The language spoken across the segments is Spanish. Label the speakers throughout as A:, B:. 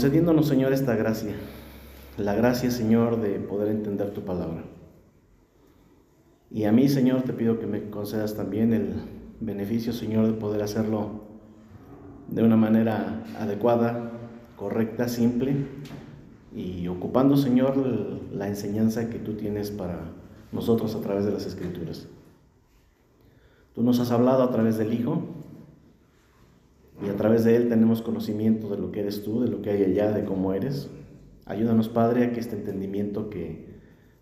A: concediéndonos, Señor, esta gracia, la gracia, Señor, de poder entender tu palabra. Y a mí, Señor, te pido que me concedas también el beneficio, Señor, de poder hacerlo de una manera adecuada, correcta, simple, y ocupando, Señor, la enseñanza que tú tienes para nosotros a través de las Escrituras. Tú nos has hablado a través del Hijo y a través de Él tenemos conocimiento de lo que eres tú, de lo que hay allá, de cómo eres. Ayúdanos, Padre, a que este entendimiento que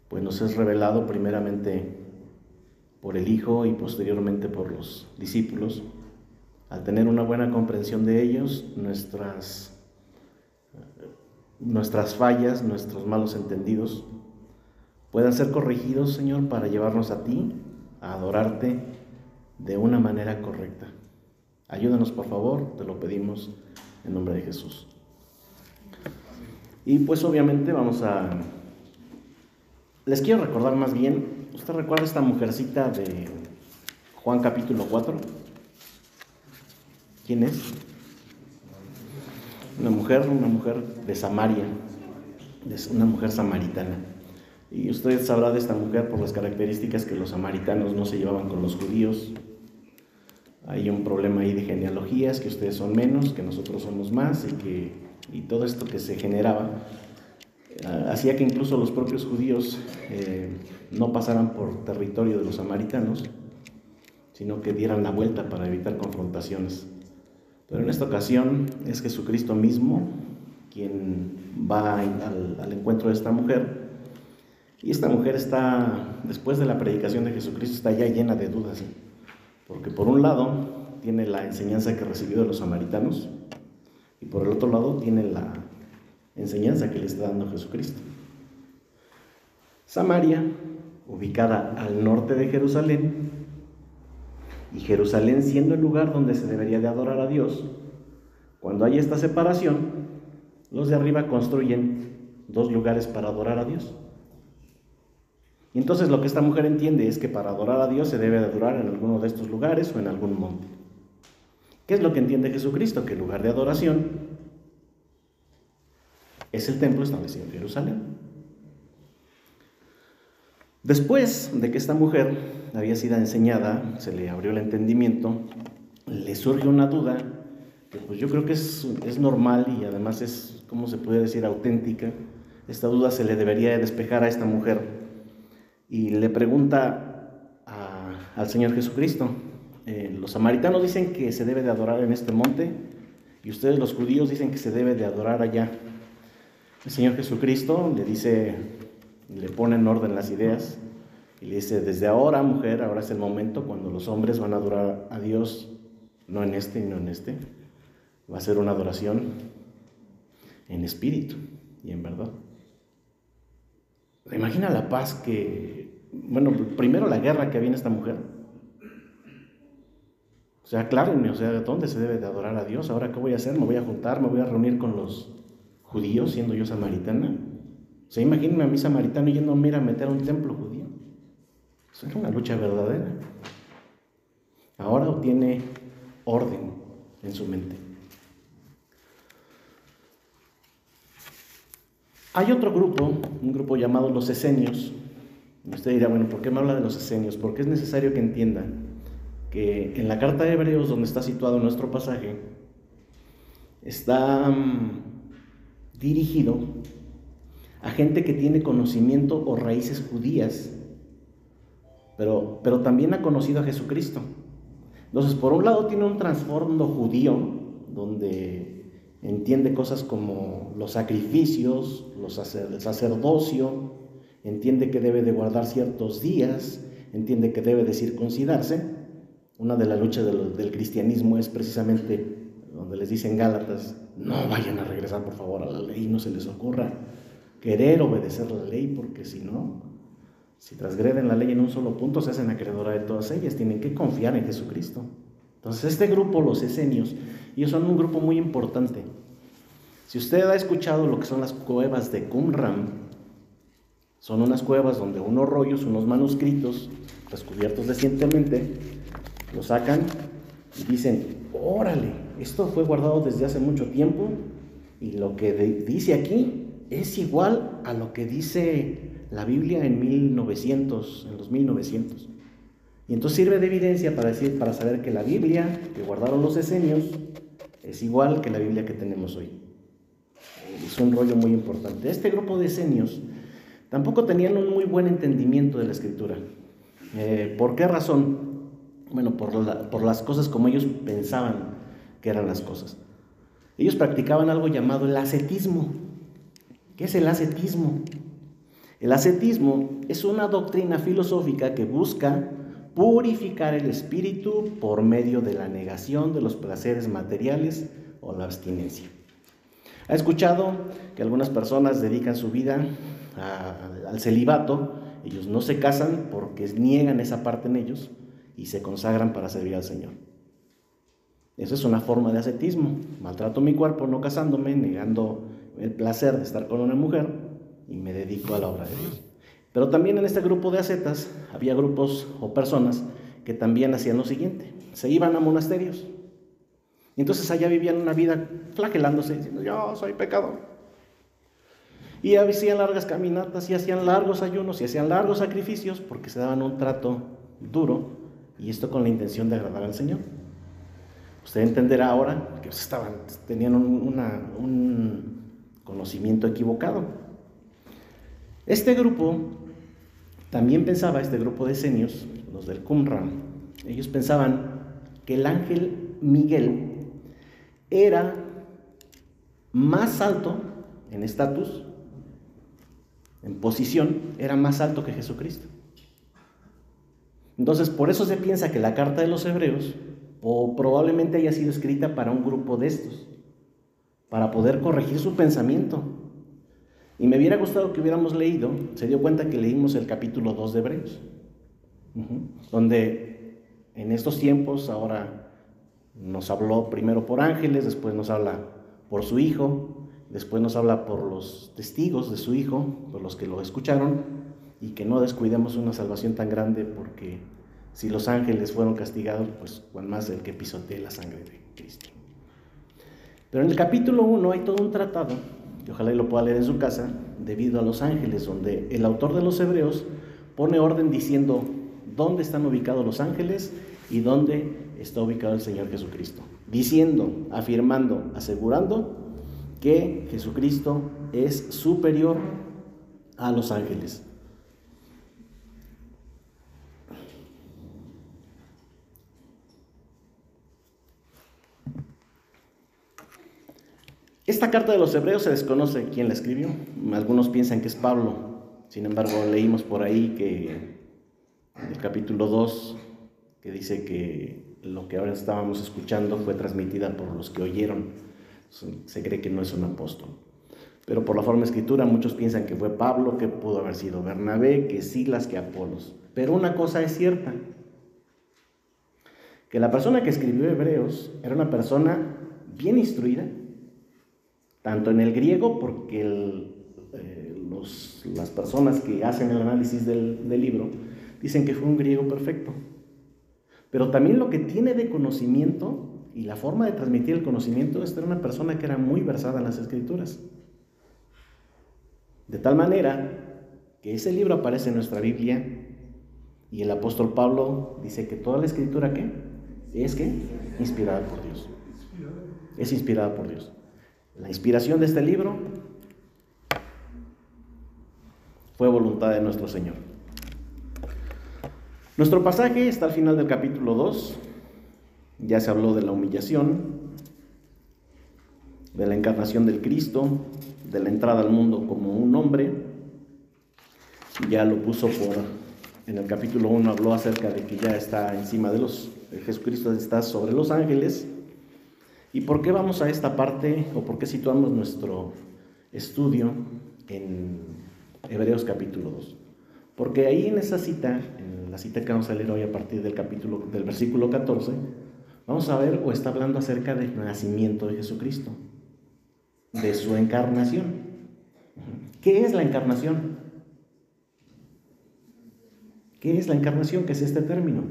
A: pues, nos es revelado primeramente por el Hijo y posteriormente por los discípulos, al tener una buena comprensión de ellos, nuestras, nuestras fallas, nuestros malos entendidos, puedan ser corregidos, Señor, para llevarnos a ti, a adorarte de una manera correcta. Ayúdanos, por favor, te lo pedimos en nombre de Jesús. Y pues obviamente vamos a... Les quiero recordar más bien, ¿usted recuerda esta mujercita de Juan capítulo 4? ¿Quién es? Una mujer, una mujer de Samaria, una mujer samaritana. Y usted sabrá de esta mujer por las características que los samaritanos no se llevaban con los judíos. Hay un problema ahí de genealogías, que ustedes son menos, que nosotros somos más, y que y todo esto que se generaba eh, hacía que incluso los propios judíos eh, no pasaran por territorio de los samaritanos, sino que dieran la vuelta para evitar confrontaciones. Pero en esta ocasión es Jesucristo mismo quien va al, encuentro de esta mujer. Y esta mujer está, después de la predicación de Jesucristo, está ya llena de dudas. Porque por un lado tiene la enseñanza que recibió de los samaritanos y por el otro lado tiene la enseñanza que le está dando Jesucristo. Samaria, ubicada al norte de Jerusalén, y Jerusalén siendo el lugar donde se debería de adorar a Dios, cuando hay esta separación, los de arriba construyen dos lugares para adorar a Dios. Entonces lo que esta mujer entiende es que para adorar a Dios se debe de adorar en alguno de estos lugares o en algún monte. ¿Qué es lo que entiende Jesucristo? Que el lugar de adoración es el templo establecido en Jerusalén. Después de que esta mujer había sido enseñada, se le abrió el entendimiento, le surge una duda que pues yo creo que es, es normal y además es, ¿cómo se puede decir?, auténtica. Esta duda se le debería despejar a esta mujer y le pregunta al Señor Jesucristo, eh, los samaritanos dicen que se debe de adorar en este monte y ustedes los judíos dicen que se debe de adorar allá. El Señor Jesucristo le dice, le pone en orden las ideas y le dice, desde ahora, mujer, ahora es el momento cuando los hombres van a adorar a Dios, no en este y no en este. Va a ser una adoración en espíritu y en verdad. Imagina la paz que, bueno, primero la guerra que había esta mujer. O sea, aclárenme, o sea, ¿dónde se debe de adorar a Dios? ¿Ahora qué voy a hacer? ¿Me voy a juntar? ¿Me voy a reunir con los judíos siendo yo samaritana? O sea, imagínense a mi samaritano yendo a meter a un templo judío. Eso era una lucha verdadera. Ahora obtiene orden en su mente. Hay otro grupo, un grupo llamado los esenios. Usted dirá, bueno, ¿por qué me habla de los esenios? Porque es necesario que entienda que en la carta de Hebreos, donde está situado nuestro pasaje, está mm, dirigido a gente que tiene conocimiento o raíces judías, pero, pero también ha conocido a Jesucristo. Entonces, por un lado tiene un trasfondo judío, donde entiende cosas como los sacrificios, los el sacerdocio, entiende que debe de guardar ciertos días, entiende que debe de circuncidarse. Una de las luchas del cristianismo es precisamente donde les dicen Gálatas, no vayan a regresar por favor a la ley, no se les ocurra querer obedecer la ley, porque si no, si transgreden la ley en un solo punto, se hacen acreedora de todas ellas, tienen que confiar en Jesucristo. Entonces este grupo, los esenios, ellos son un grupo muy importante. Si usted ha escuchado lo que son las cuevas de Qumran, son unas cuevas donde unos rollos, unos manuscritos, descubiertos recientemente, lo sacan y dicen, órale, esto fue guardado desde hace mucho tiempo y lo que dice aquí es igual a lo que dice la Biblia en 1900, en los 1900. Y entonces sirve de evidencia para, decir, para saber que la Biblia que guardaron los esenios es igual que la Biblia que tenemos hoy. Es un rollo muy importante. Este grupo de esenios tampoco tenían un muy buen entendimiento de la escritura. Eh, ¿Por qué razón? Bueno, por, por las cosas como ellos pensaban que eran las cosas. Ellos practicaban algo llamado el ascetismo. ¿Qué es el ascetismo? El ascetismo es una doctrina filosófica que busca purificar el espíritu por medio de la negación de los placeres materiales o la abstinencia. Ha escuchado que algunas personas dedican su vida al celibato, ellos no se casan porque niegan esa parte en ellos y se consagran para servir al Señor. Esa es una forma de ascetismo. Maltrato mi cuerpo no casándome, negando el placer de estar con una mujer y me dedico a la obra de Dios. Pero también en este grupo de ascetas había grupos o personas que también hacían lo siguiente. Se iban a monasterios. Y entonces allá vivían una vida flagelándose, diciendo, yo soy pecador. Y hacían largas caminatas y hacían largos ayunos y hacían largos sacrificios porque se daban un trato duro y esto con la intención de agradar al Señor. Usted entenderá ahora que estaban, tenían un, conocimiento equivocado. Este grupo también pensaba, este grupo de senios, los del Qumran, ellos pensaban que el ángel Miguel era más alto en estatus, en posición, era más alto que Jesucristo. Entonces, por eso se piensa que la carta de los hebreos o probablemente haya sido escrita para un grupo de estos, para poder corregir su pensamiento. Y me hubiera gustado que hubiéramos leído, se dio cuenta que leímos el capítulo 2 de Hebreos, donde en estos tiempos ahora nos habló primero por ángeles, después nos habla por su Hijo, después nos habla por los testigos de su Hijo, por los que lo escucharon, y que no descuidemos una salvación tan grande porque si los ángeles fueron castigados, pues cuán más el que pisotee la sangre de Cristo. Pero en el capítulo 1 hay todo un tratado, que ojalá y lo pueda leer en su casa, debido a los ángeles, donde el autor de los Hebreos pone orden diciendo dónde están ubicados los ángeles y dónde está ubicado el Señor Jesucristo. Diciendo, afirmando, asegurando que Jesucristo es superior a los ángeles. Esta carta de los hebreos se desconoce quién la escribió. Algunos piensan que es Pablo. Sin embargo, leímos por ahí que en el capítulo 2, que dice que lo que ahora estábamos escuchando fue transmitida por los que oyeron. Se cree que no es un apóstol. Pero por la forma escritura, muchos piensan que fue Pablo, que pudo haber sido Bernabé, que Silas, que Apolos. Pero una cosa es cierta, que la persona que escribió Hebreos era una persona bien instruida, tanto en el griego, porque eh, las personas que hacen el análisis del, libro dicen que fue un griego perfecto, pero también lo que tiene de conocimiento y la forma de transmitir el conocimiento es ser una persona que era muy versada en las escrituras. De tal manera que ese libro aparece en nuestra Biblia y el apóstol Pablo dice que toda la escritura ¿qué? es que inspirada por Dios. Es inspirada por Dios. La inspiración de este libro fue voluntad de nuestro Señor. Nuestro pasaje está al final del capítulo 2. Ya se habló de la humillación, de la encarnación del Cristo, de la entrada al mundo como un hombre. Ya lo puso por, en el capítulo 1 habló acerca de que ya está encima de los, Jesucristo está sobre los ángeles ¿Y por qué vamos a esta parte o por qué situamos nuestro estudio en Hebreos capítulo 2? Porque ahí en esa cita, en la cita que vamos a leer hoy a partir del capítulo del versículo 14, vamos a ver o está hablando acerca del nacimiento de Jesucristo, de su encarnación. ¿Qué es la encarnación? ¿Qué es la encarnación? ¿Qué es este término?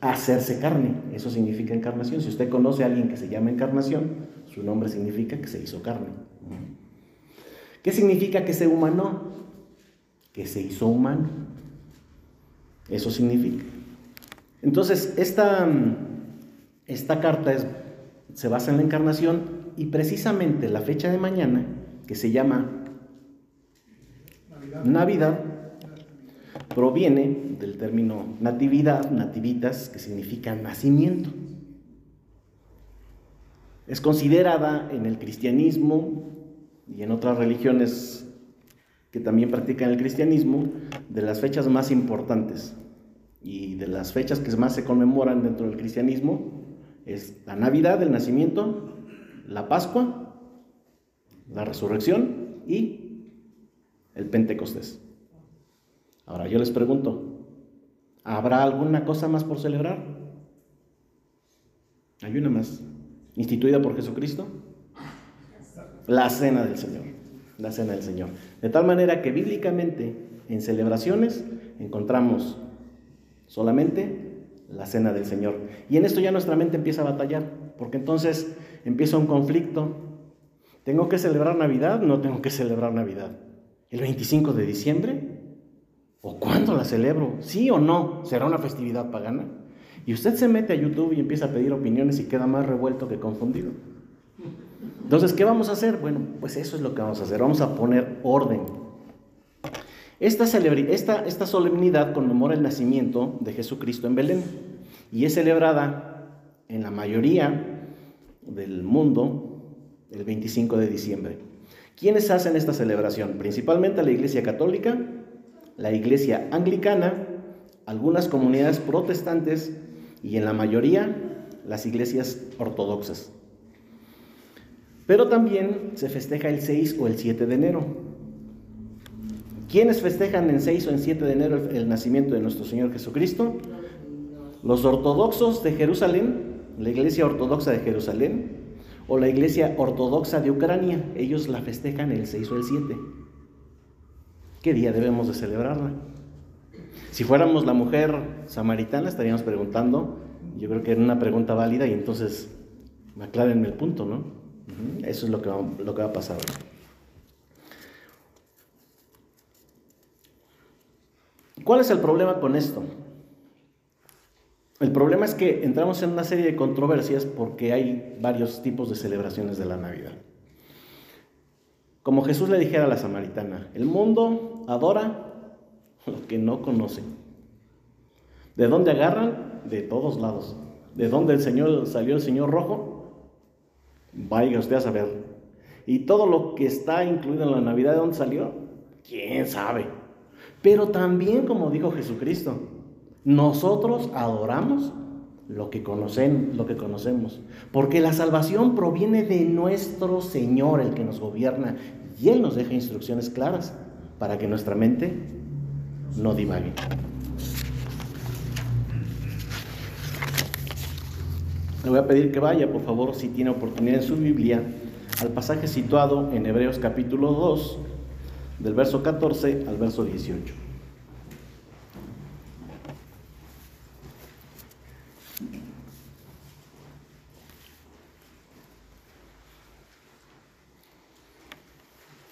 A: Hacerse carne. Eso significa encarnación. Si usted conoce a alguien que se llama encarnación, su nombre significa que se hizo carne. ¿Qué significa que se humanó? Que se hizo humano. Eso significa. Entonces, esta, esta carta se basa en la encarnación y precisamente la fecha de mañana, que se llama Navidad proviene del término natividad, nativitas, que significa nacimiento. Es considerada en el cristianismo y en otras religiones que también practican el cristianismo de las fechas más importantes y de las fechas que más se conmemoran dentro del cristianismo es la Navidad, el nacimiento, la Pascua, la resurrección y el Pentecostés. Ahora yo les pregunto, ¿habrá alguna cosa más por celebrar? Hay una más, instituida por Jesucristo. La cena del Señor, la cena del Señor. De tal manera que bíblicamente en celebraciones encontramos solamente la cena del Señor. Y en esto ya nuestra mente empieza a batallar, porque entonces empieza un conflicto. ¿Tengo que celebrar Navidad? No tengo que celebrar Navidad. ¿El 25 de diciembre? ¿O cuándo la celebro? ¿Sí o no? ¿Será una festividad pagana? Y usted se mete a YouTube y empieza a pedir opiniones y queda más revuelto que confundido. Entonces, ¿qué vamos a hacer? Bueno, pues eso es lo que vamos a hacer. Vamos a poner orden. Esta, esta, esta solemnidad conmemora el nacimiento de Jesucristo en Belén y es celebrada en la mayoría del mundo el 25 de diciembre. ¿Quiénes hacen esta celebración? Principalmente la Iglesia Católica, la iglesia anglicana, algunas comunidades protestantes y en la mayoría las iglesias ortodoxas. Pero también se festeja el 6 o el 7 de enero. ¿Quiénes festejan en 6 o en 7 de enero el, nacimiento de nuestro Señor Jesucristo? Los ortodoxos de Jerusalén, la iglesia ortodoxa de Jerusalén, o la iglesia ortodoxa de Ucrania. Ellos la festejan el 6 o el 7. ¿Qué día debemos de celebrarla? Si fuéramos la mujer samaritana, estaríamos preguntando, yo creo que era una pregunta válida y entonces aclárenme el punto, ¿no? Eso es lo que va, lo que va a pasar. ¿Cuál es el problema con esto? El problema es que entramos en una serie de controversias porque hay varios tipos de celebraciones de la Navidad. Como Jesús le dijera a la samaritana, el mundo adora lo que no conoce. ¿De dónde agarran? De todos lados. ¿De dónde el Señor salió el Señor rojo? Vaya usted a saber. Y todo lo que está incluido en la Navidad, ¿de dónde salió? ¿Quién sabe? Pero también, como dijo Jesucristo, nosotros adoramos lo que conocen, lo que conocemos, porque la salvación proviene de nuestro Señor, el que nos gobierna, y él nos deja instrucciones claras para que nuestra mente no divague. Le voy a pedir que vaya, por favor, si tiene oportunidad en su Biblia, al pasaje situado en Hebreos capítulo 2, del verso 14 al verso 18.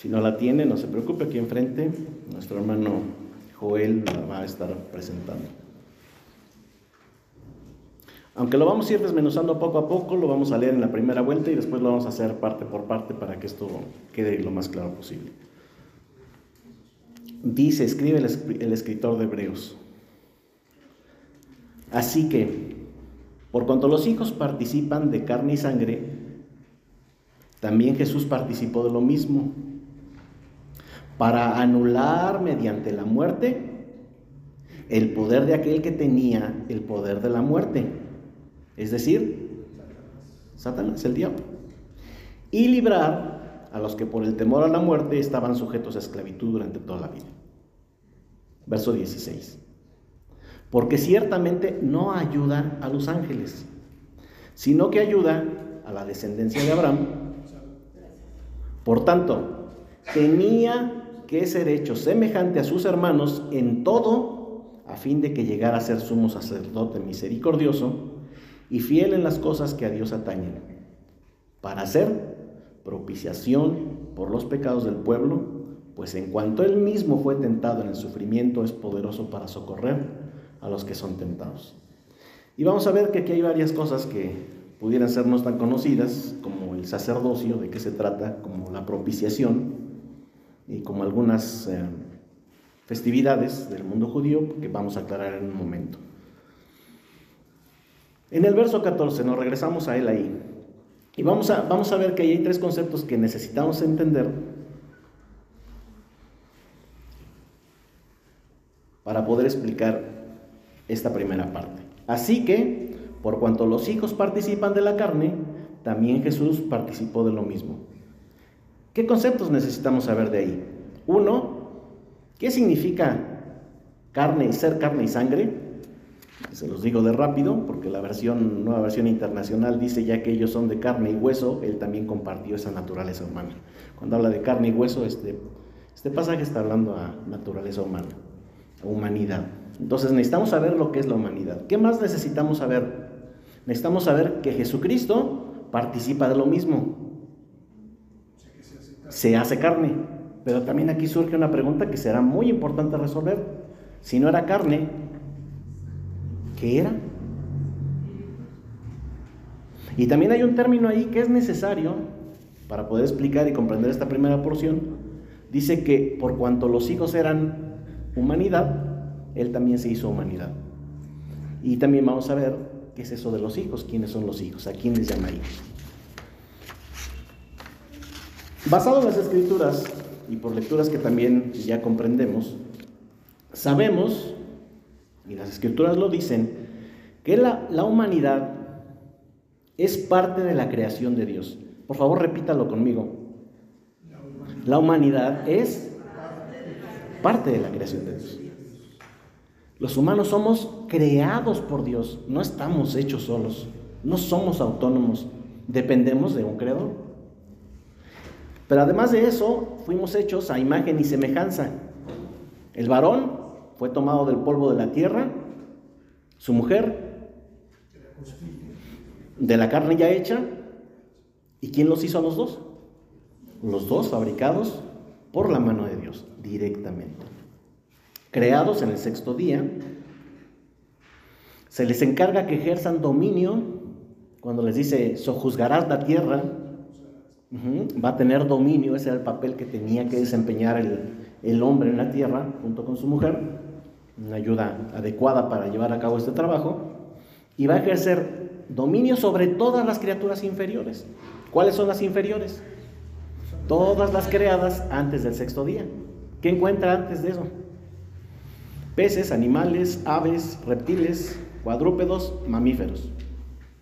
A: Si no la tiene, no se preocupe, aquí enfrente nuestro hermano Joel la va a estar presentando. Aunque lo vamos a ir desmenuzando poco a poco, lo vamos a leer en la primera vuelta y después lo vamos a hacer parte por parte para que esto quede lo más claro posible. Dice, escribe el escritor de Hebreos. Así que, por cuanto los hijos participan de carne y sangre, también Jesús participó de lo mismo para anular mediante la muerte el poder de aquel que tenía el poder de la muerte, es decir, Satanás, el diablo, y librar a los que por el temor a la muerte estaban sujetos a esclavitud durante toda la vida. Verso 16. Porque ciertamente no ayuda a los ángeles, sino que ayuda a la descendencia de Abraham. Por tanto, tenía que ser hecho semejante a sus hermanos en todo a fin de que llegara a ser sumo sacerdote misericordioso y fiel en las cosas que a Dios atañen, para hacer propiciación por los pecados del pueblo, pues en cuanto él mismo fue tentado en el sufrimiento, es poderoso para socorrer a los que son tentados. Y vamos a ver que aquí hay varias cosas que pudieran ser no tan conocidas, como el sacerdocio, de qué se trata, como la propiciación y como algunas eh, festividades del mundo judío que vamos a aclarar en un momento. En el verso 14 nos regresamos a él ahí. Y vamos a, vamos a ver que hay tres conceptos que necesitamos entender para poder explicar esta primera parte. Así que, por cuanto los hijos participan de la carne, también Jesús participó de lo mismo. ¿Qué conceptos necesitamos saber de ahí? Uno, ¿qué significa carne, ser carne y sangre? Se los digo de rápido, porque la versión, nueva versión internacional dice ya que ellos son de carne y hueso, él también compartió esa naturaleza humana. Cuando habla de carne y hueso, este, este pasaje está hablando a naturaleza humana, a humanidad. Entonces necesitamos saber lo que es la humanidad. ¿Qué más necesitamos saber? Necesitamos saber que Jesucristo participa de lo mismo. Se hace carne. Pero también aquí surge una pregunta que será muy importante resolver. Si no era carne, ¿qué era? Y también hay un término ahí que es necesario para poder explicar y comprender esta primera porción. Dice que por cuanto los hijos eran humanidad, él también se hizo humanidad. Y también vamos a ver qué es eso de los hijos, quiénes son los hijos, a quién les llama hijos. Basado en las escrituras y por lecturas que también ya comprendemos, sabemos, y las escrituras lo dicen, que la, la humanidad es parte de la creación de Dios. Por favor, repítalo conmigo. La humanidad es parte de la creación de Dios. Los humanos somos creados por Dios, no estamos hechos solos, no somos autónomos, dependemos de un creador. Pero además de eso, fuimos hechos a imagen y semejanza. El varón fue tomado del polvo de la tierra, su mujer de la carne ya hecha, ¿y quién los hizo a los dos? Los dos fabricados por la mano de Dios directamente creados en el sexto día. Se les encarga que ejerzan dominio. Cuando les dice, sojuzgarás la tierra, va a tener dominio. Ese era el papel que tenía que desempeñar el, el hombre en la tierra junto con su mujer. Una ayuda adecuada para llevar a cabo este trabajo. Y va a ejercer dominio sobre todas las criaturas inferiores. ¿Cuáles son las inferiores? Todas las creadas antes del sexto día. ¿Qué encuentra antes de eso? peces, animales, aves, reptiles, cuadrúpedos, mamíferos.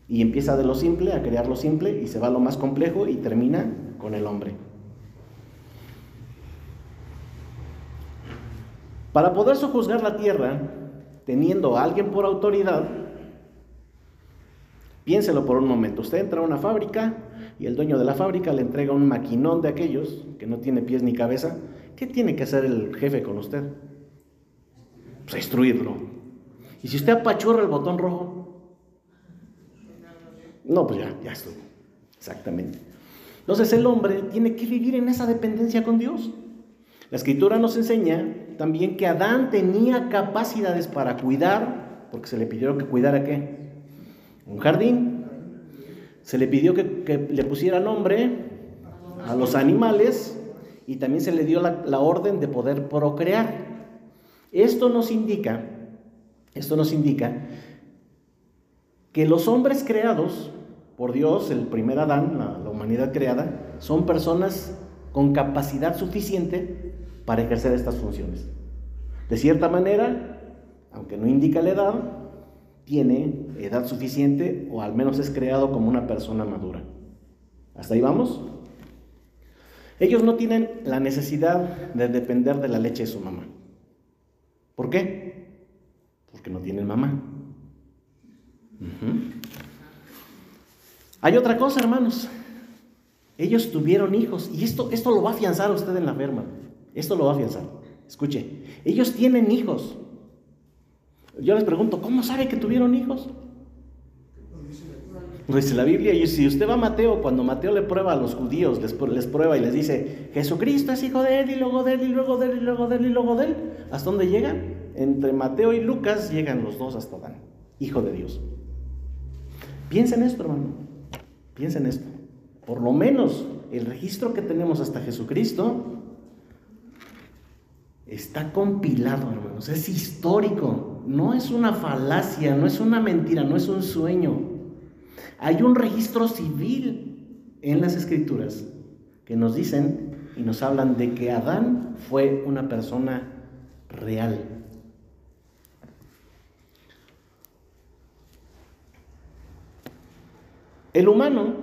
A: Y empieza de lo simple a crear lo simple y se va a lo más complejo y termina con el hombre. Para poder sojuzgar la tierra, teniendo a alguien por autoridad, piénselo por un momento. Usted entra a una fábrica y el dueño de la fábrica le entrega un maquinón de aquellos que no tiene pies ni cabeza. ¿Qué tiene que hacer el jefe con usted? pues, destruirlo. Y si usted apachurra el botón rojo, no, pues ya, ya estuvo. Exactamente. Entonces el hombre tiene que vivir en esa dependencia con Dios. La escritura nos enseña también que Adán tenía capacidades para cuidar, porque se le pidió que cuidara qué? Un jardín. Se le pidió que, que le pusiera nombre a los animales y también se le dio la, la orden de poder procrear. Esto nos indica, esto nos indica que los hombres creados por Dios, el primer Adán, la, humanidad creada, son personas con capacidad suficiente para ejercer estas funciones. De cierta manera, aunque no indica la edad, tiene edad suficiente o al menos es creado como una persona madura. ¿Hasta ahí vamos? Ellos no tienen la necesidad de depender de la leche de su mamá. ¿Por qué? Porque no tienen mamá. Hay otra cosa, hermanos. Ellos tuvieron hijos y esto, esto lo va a afianzar usted en la ferma. Esto lo va a afianzar. Escuche, ellos tienen hijos. Yo les pregunto, ¿cómo sabe que tuvieron hijos? Lo dice la Biblia. Y si usted va a Mateo, cuando Mateo le prueba a los judíos, les, prueba y les dice, Jesucristo es hijo de él, y luego de él, y luego de él, y luego de él, y luego de él. ¿Hasta dónde llegan? Entre Mateo y Lucas llegan los dos hasta Dan, hijo de Dios. Piensa en esto, hermano. Piensa en esto. Por lo menos el registro que tenemos hasta Jesucristo está compilado, hermanos. Es histórico. No es una falacia, no es una mentira, no es un sueño. Hay un registro civil en las escrituras que nos dicen y nos hablan de que Adán fue una persona real. El humano,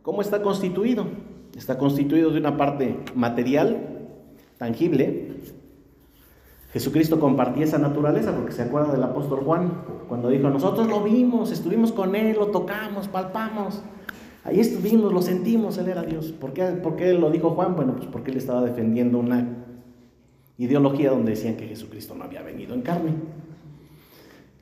A: ¿cómo está constituido? Está constituido de una parte material, tangible, Jesucristo compartía esa naturaleza porque se acuerda del apóstol Juan cuando dijo, nosotros lo vimos, estuvimos con él, lo tocamos, palpamos. Ahí estuvimos, lo sentimos, él era Dios. ¿Por qué, ¿Por qué lo dijo Juan? Bueno, pues porque él estaba defendiendo una ideología donde decían que Jesucristo no había venido en carne.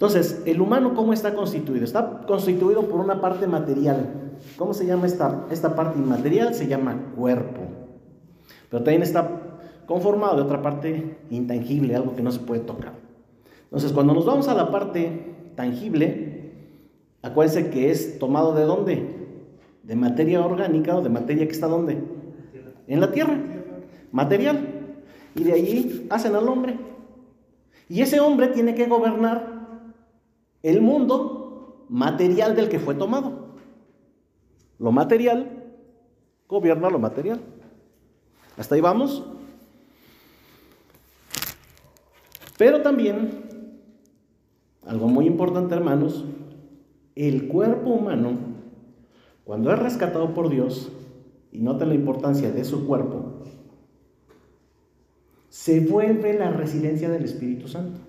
A: Entonces, ¿el humano cómo está constituido? Está constituido por una parte material. ¿Cómo se llama esta, esta parte inmaterial? Se llama cuerpo. Pero también está conformado de otra parte intangible, algo que no se puede tocar. Entonces, cuando nos vamos a la parte tangible, acuérdense que es tomado de dónde? De materia orgánica o de materia que está dónde? En la tierra. Material. Y de allí hacen al hombre. Y ese hombre tiene que gobernar el mundo material del que fue tomado. Lo material gobierna lo material. ¿Hasta ahí vamos? Pero también, algo muy importante hermanos, el cuerpo humano, cuando es rescatado por Dios, y nota la importancia de su cuerpo, se vuelve la residencia del Espíritu Santo.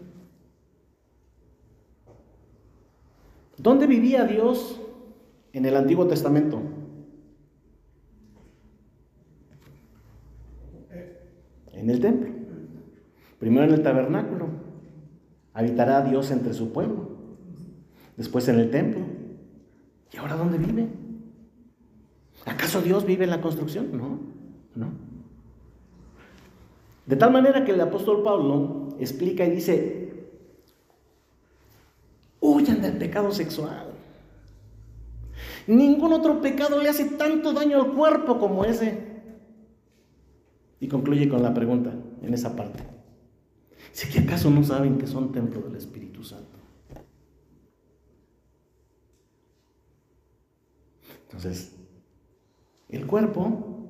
A: ¿Dónde vivía Dios en el Antiguo Testamento? En el templo. Primero en el tabernáculo. Habitará Dios entre su pueblo. Después en el templo. ¿Y ahora dónde vive? ¿Acaso Dios vive en la construcción? No, no. De tal manera que el apóstol Pablo explica y dice, huyan del pecado sexual. Ningún otro pecado le hace tanto daño al cuerpo como ese. Y concluye con la pregunta en esa parte. ¿Si acaso no saben que son templo del Espíritu Santo? Entonces, el cuerpo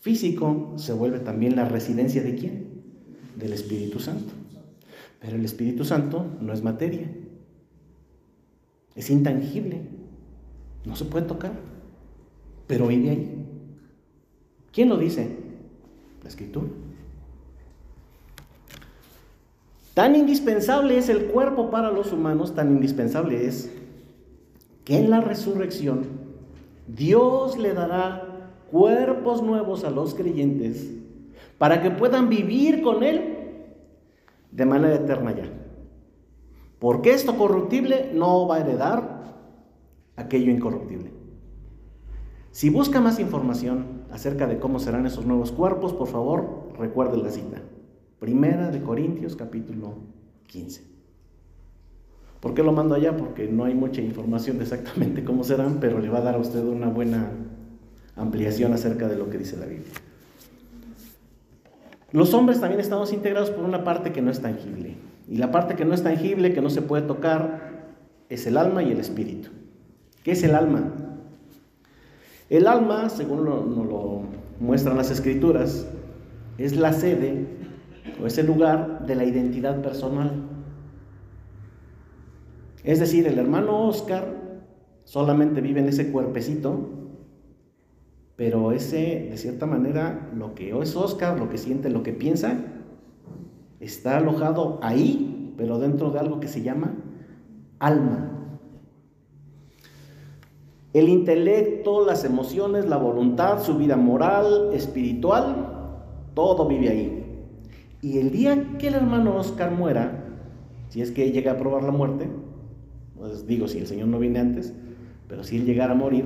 A: físico se vuelve también la residencia de quién? Del Espíritu Santo. Pero el Espíritu Santo no es materia. Es intangible. No se puede tocar. Pero vive ahí. ¿Quién lo dice? La Escritura. Tan indispensable es el cuerpo para los humanos, tan indispensable es que en la resurrección Dios le dará cuerpos nuevos a los creyentes para que puedan vivir con Él de manera eterna ya. Porque esto corruptible no va a heredar aquello incorruptible. Si busca más información acerca de cómo serán esos nuevos cuerpos, por favor, recuerde la cita. Primera de Corintios capítulo 15. ¿Por qué lo mando allá? Porque no hay mucha información de exactamente cómo serán, pero le va a dar a usted una buena ampliación acerca de lo que dice la Biblia. Los hombres también estamos integrados por una parte que no es tangible. Y la parte que no es tangible, que no se puede tocar, es el alma y el espíritu. ¿Qué es el alma? El alma, según nos lo muestran las escrituras, es la sede o es el lugar de la identidad personal. Es decir, el hermano Oscar solamente vive en ese cuerpecito, pero ese, de cierta manera, lo que es Oscar, lo que siente, lo que piensa, está alojado ahí, pero dentro de algo que se llama alma. El intelecto, las emociones, la voluntad, su vida moral, espiritual, todo vive ahí. Y el día que el hermano Oscar muera, si es que llega a probar la muerte, pues digo, si el Señor no viene antes, pero si Él llegara a morir,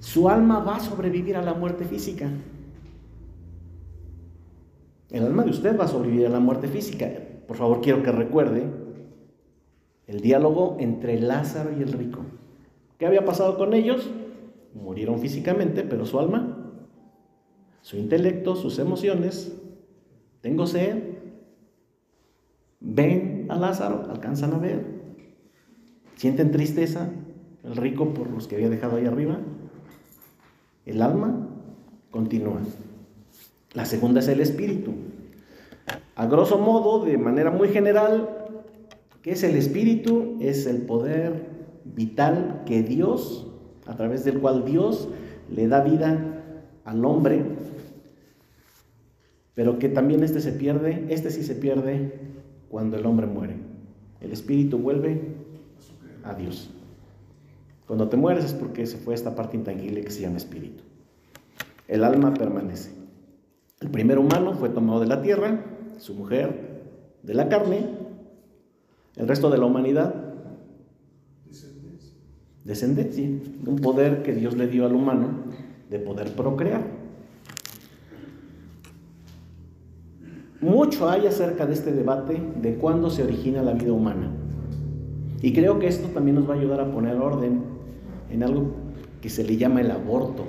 A: su alma va a sobrevivir a la muerte física. El alma de usted va a sobrevivir a la muerte física. Por favor, quiero que recuerde el diálogo entre Lázaro y el rico. ¿Qué había pasado con ellos? Murieron físicamente, pero su alma, su intelecto, sus emociones, tengo sed, ven a Lázaro, alcanzan a ver, sienten tristeza, el rico por los que había dejado ahí arriba, el alma continúa. La segunda es el espíritu. A grosso modo, de manera muy general, ¿qué es el espíritu? Es el poder vital que Dios, a través del cual Dios le da vida al hombre, pero que también este se pierde, este sí se pierde cuando el hombre muere. El espíritu vuelve a Dios. Cuando te mueres es porque se fue esta parte intangible que se llama espíritu. El alma permanece. El primer humano fue tomado de la tierra, su mujer de la carne, el resto de la humanidad descendencia, un poder que Dios le dio al humano de poder procrear. Mucho hay acerca de este debate de cuándo se origina la vida humana. Y creo que esto también nos va a ayudar a poner orden en algo que se le llama el aborto.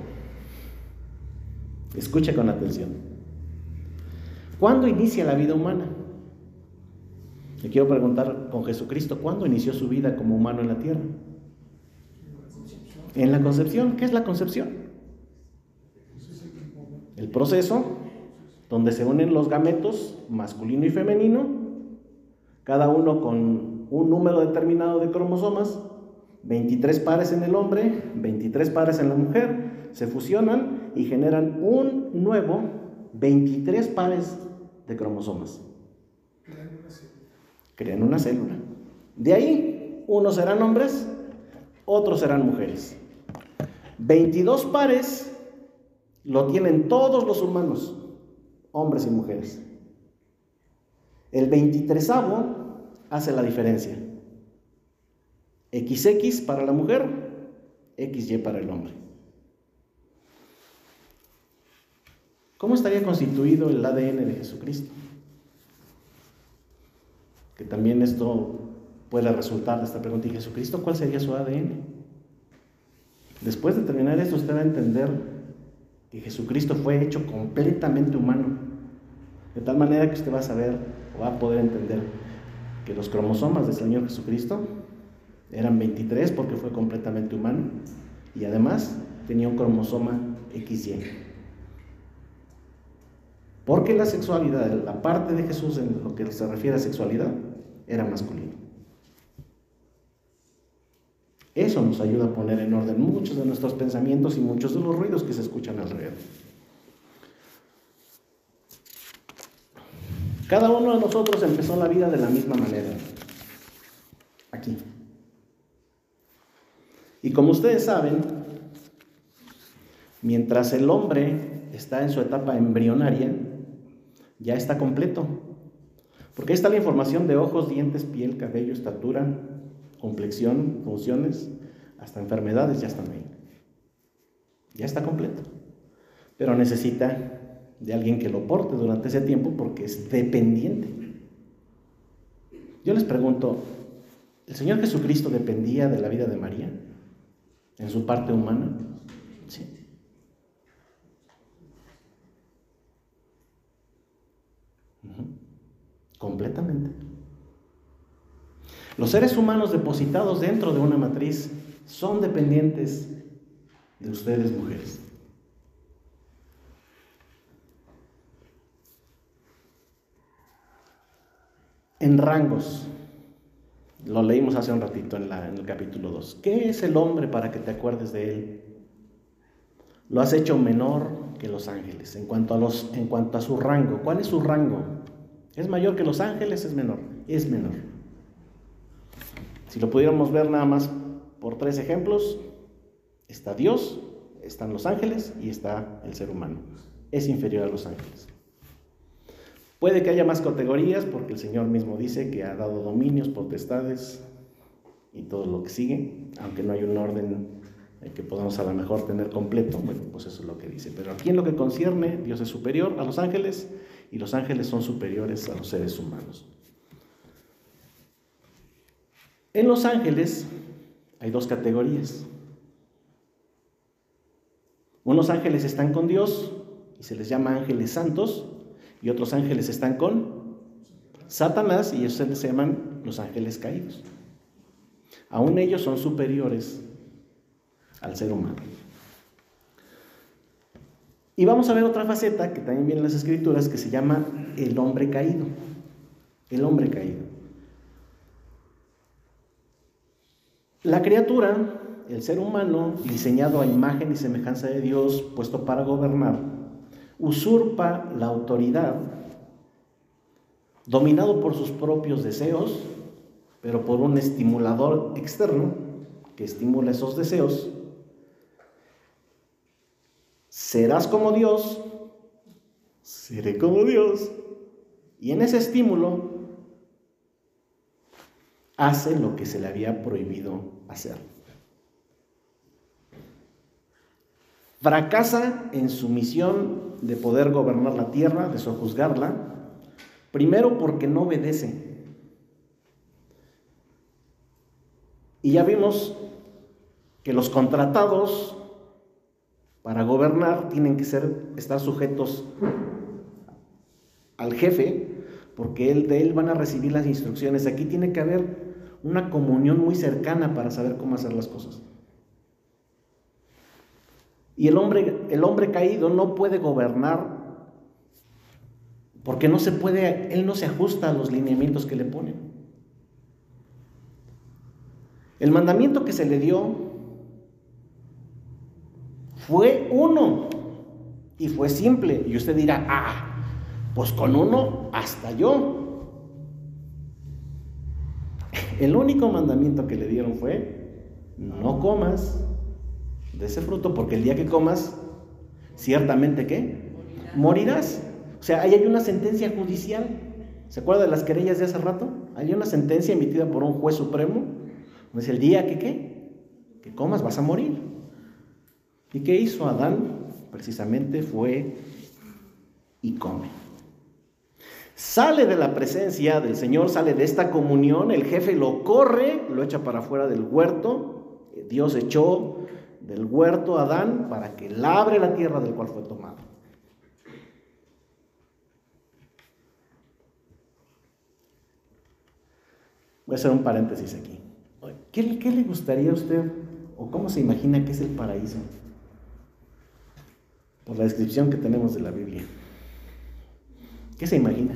A: Escucha con atención. ¿Cuándo inicia la vida humana? Le quiero preguntar con Jesucristo, ¿cuándo inició su vida como humano en la tierra? En la concepción. ¿Qué es la concepción? El proceso donde se unen los gametos masculino y femenino, cada uno con un número determinado de cromosomas, 23 pares en el hombre, 23 pares en la mujer, se fusionan y generan un nuevo 23 pares de cromosomas. Crean una célula. De ahí, unos serán hombres, otros serán mujeres. 22 pares lo tienen todos los humanos hombres y mujeres. El 23 hace la diferencia. XX para la mujer, XY para el hombre. ¿Cómo estaría constituido el ADN de Jesucristo? Que también esto puede resultar de esta pregunta. ¿Y Jesucristo cuál sería su ADN? Después de terminar esto, usted va a entender que Jesucristo fue hecho completamente humano. De tal manera que usted va a saber o va a poder entender que los cromosomas del Señor Jesucristo eran 23 porque fue completamente humano y además tenía un cromosoma XY. Porque la sexualidad, la parte de Jesús en lo que se refiere a sexualidad, era masculino. Eso nos ayuda a poner en orden muchos de nuestros pensamientos y muchos de los ruidos que se escuchan alrededor. Cada uno de nosotros empezó la vida de la misma manera. Aquí. Y como ustedes saben, mientras el hombre está en su etapa embrionaria, ya está completo. Porque ahí está la información de ojos, dientes, piel, cabello, estatura, complexión, funciones, hasta enfermedades ya están ahí. Ya está completo. Pero necesita de alguien que lo porte durante ese tiempo porque es dependiente. Yo les pregunto, ¿el Señor Jesucristo dependía de la vida de María en su parte humana? Sí. Completamente. Los seres humanos depositados dentro de una matriz son dependientes de ustedes, mujeres. En rangos, lo leímos hace un ratito en, el capítulo 2. ¿Qué es el hombre para que te acuerdes de él? Lo has hecho menor que los ángeles en cuanto a, los, en cuanto a su rango. ¿Cuál es su rango? ¿Es mayor que los ángeles? Es menor. Es menor. Si lo pudiéramos ver nada más por tres ejemplos, está Dios, están los ángeles y está el ser humano. Es inferior a los ángeles. Puede que haya más categorías porque el Señor mismo dice que ha dado dominios, potestades y todo lo que sigue, aunque no hay un orden que podamos a lo mejor tener completo, bueno, pues eso es lo que dice. Pero aquí en lo que concierne, Dios es superior a los ángeles y los ángeles son superiores a los seres humanos. En los ángeles hay dos categorías. Unos ángeles están con Dios y se les llama ángeles santos y otros ángeles están con Satanás y ellos se llaman los ángeles caídos. Aún ellos son superiores al ser humano. Y vamos a ver otra faceta que también viene en las escrituras que se llama el hombre caído. El hombre caído. La criatura, el ser humano, diseñado a imagen y semejanza de Dios, puesto para gobernar, usurpa la autoridad, dominado por sus propios deseos, pero por un estimulador externo que estimula esos deseos. Serás como Dios, seré como Dios. Y en ese estímulo hace lo que se le había prohibido hacer. Fracasa en su misión de poder gobernar la tierra, de sojuzgarla, primero porque no obedece. Y ya vimos que los contratados para gobernar tienen que ser, estar sujetos al jefe, porque él, de él van a recibir las instrucciones. Aquí tiene que haber una comunión muy cercana para saber cómo hacer las cosas. Y el hombre, el hombre caído no puede gobernar porque no se puede, él no se ajusta a los lineamientos que le ponen. El mandamiento que se le dio fue uno y fue simple. Y usted dirá, ah, pues con uno hasta yo. El único mandamiento que le dieron fue, no comas de ese fruto, porque el día que comas, ciertamente qué? Morirás. O sea, ahí hay una sentencia judicial. ¿Se acuerda de las querellas de hace rato? Hay una sentencia emitida por un juez supremo. Pues el día que qué? Que comas vas a morir. ¿Y qué hizo Adán? Precisamente fue y come. Sale de la presencia del Señor, sale de esta comunión, el jefe lo corre, lo echa para afuera del huerto. Dios echó del huerto a Adán para que labre la tierra del cual fue tomado. Voy a hacer un paréntesis aquí. ¿Qué, ¿Qué, le gustaría a usted o cómo se imagina que es el paraíso? La descripción que tenemos de la Biblia. ¿Qué se imagina?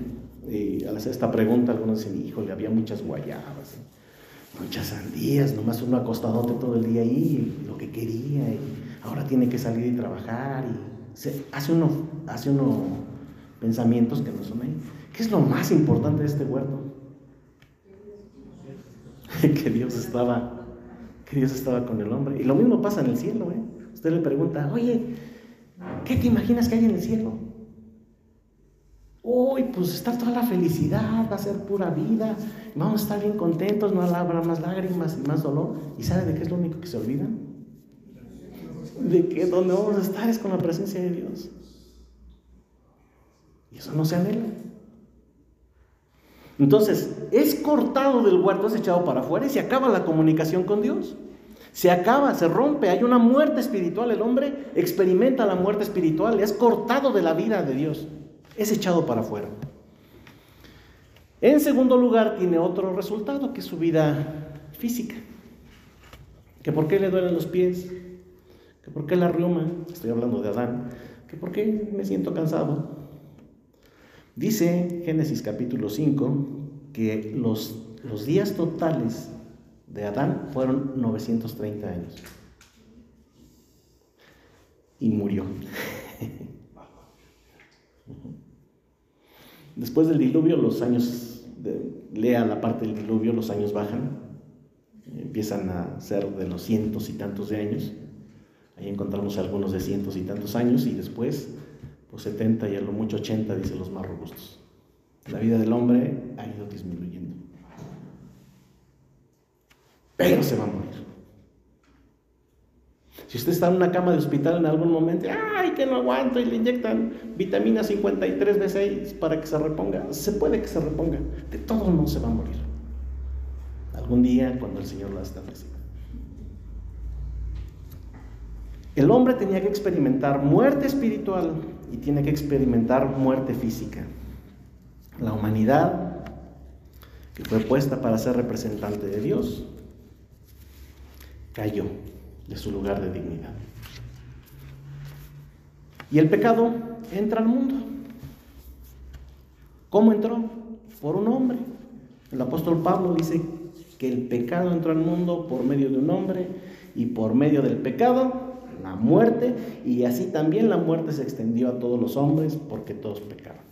A: Y al hacer esta pregunta, algunos dicen, híjole, había muchas guayabas, muchas sandías, nomás uno acostadote todo el día ahí, lo que quería, y ahora tiene que salir y trabajar, y se, hace, uno, hace uno pensamientos que no son ahí. ¿Qué es lo más importante de este huerto? que Dios estaba, que Dios estaba con el hombre. Y lo mismo pasa en el cielo, ¿eh? Usted le pregunta, oye, ¿qué te imaginas que hay en el cielo? Uy, pues está toda la felicidad, va a ser pura vida, vamos a estar bien contentos, no habrá más lágrimas y más dolor. ¿Y sabe de qué es lo único que se olvidan? De que donde vamos a estar es con la presencia de Dios. Y eso no se anhela. Entonces, es cortado del huerto, es echado para afuera y se acaba la comunicación con Dios. Se acaba, se rompe, hay una muerte espiritual. El hombre experimenta la muerte espiritual, es cortado de la vida de Dios es echado para afuera. En segundo lugar, tiene otro resultado, que es su vida física. Que por qué le duelen los pies, que por qué la riuma, estoy hablando de Adán, que por qué me siento cansado. Dice Génesis capítulo 5 que los, los días totales de Adán fueron 930 años. Y murió. Después del diluvio, los años, lea la parte del diluvio, los años bajan, empiezan a ser de los cientos y tantos de años. Ahí encontramos algunos de cientos y tantos años y después, pues 70 y a lo mucho 80, dice los más robustos. la vida del hombre ha ido disminuyendo. Pero se va a morir. Si usted está en una cama de hospital en algún momento, ay, que no aguanto y le inyectan vitamina 53 B6 para que se reponga, se puede que se reponga. De todos modos se va a morir. Algún día cuando el Señor la establece. El hombre tenía que experimentar muerte espiritual y tiene que experimentar muerte física. La humanidad, que fue puesta para ser representante de Dios, cayó de su lugar de dignidad. Y el pecado entra al mundo. ¿Cómo entró? Por un hombre. El apóstol Pablo dice que el pecado entró al mundo por medio de un hombre y por medio del pecado la muerte y así también la muerte se extendió a todos los hombres porque todos pecaron.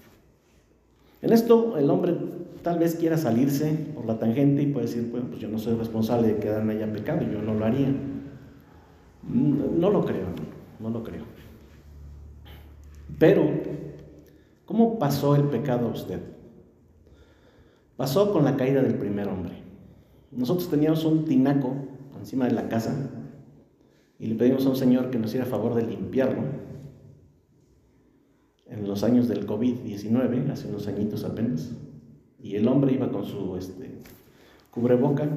A: En esto el hombre tal vez quiera salirse por la tangente y puede decir, bueno, pues yo no soy responsable de que Adán haya pecado, yo no lo haría. No, lo creo, no lo creo. Pero, ¿cómo pasó el pecado a usted? Pasó con la caída del primer hombre. Nosotros teníamos un tinaco encima de la casa y le pedimos a un señor que nos hiciera favor de limpiarlo. En los años del COVID-19, hace unos añitos apenas, y el hombre iba con su este, cubreboca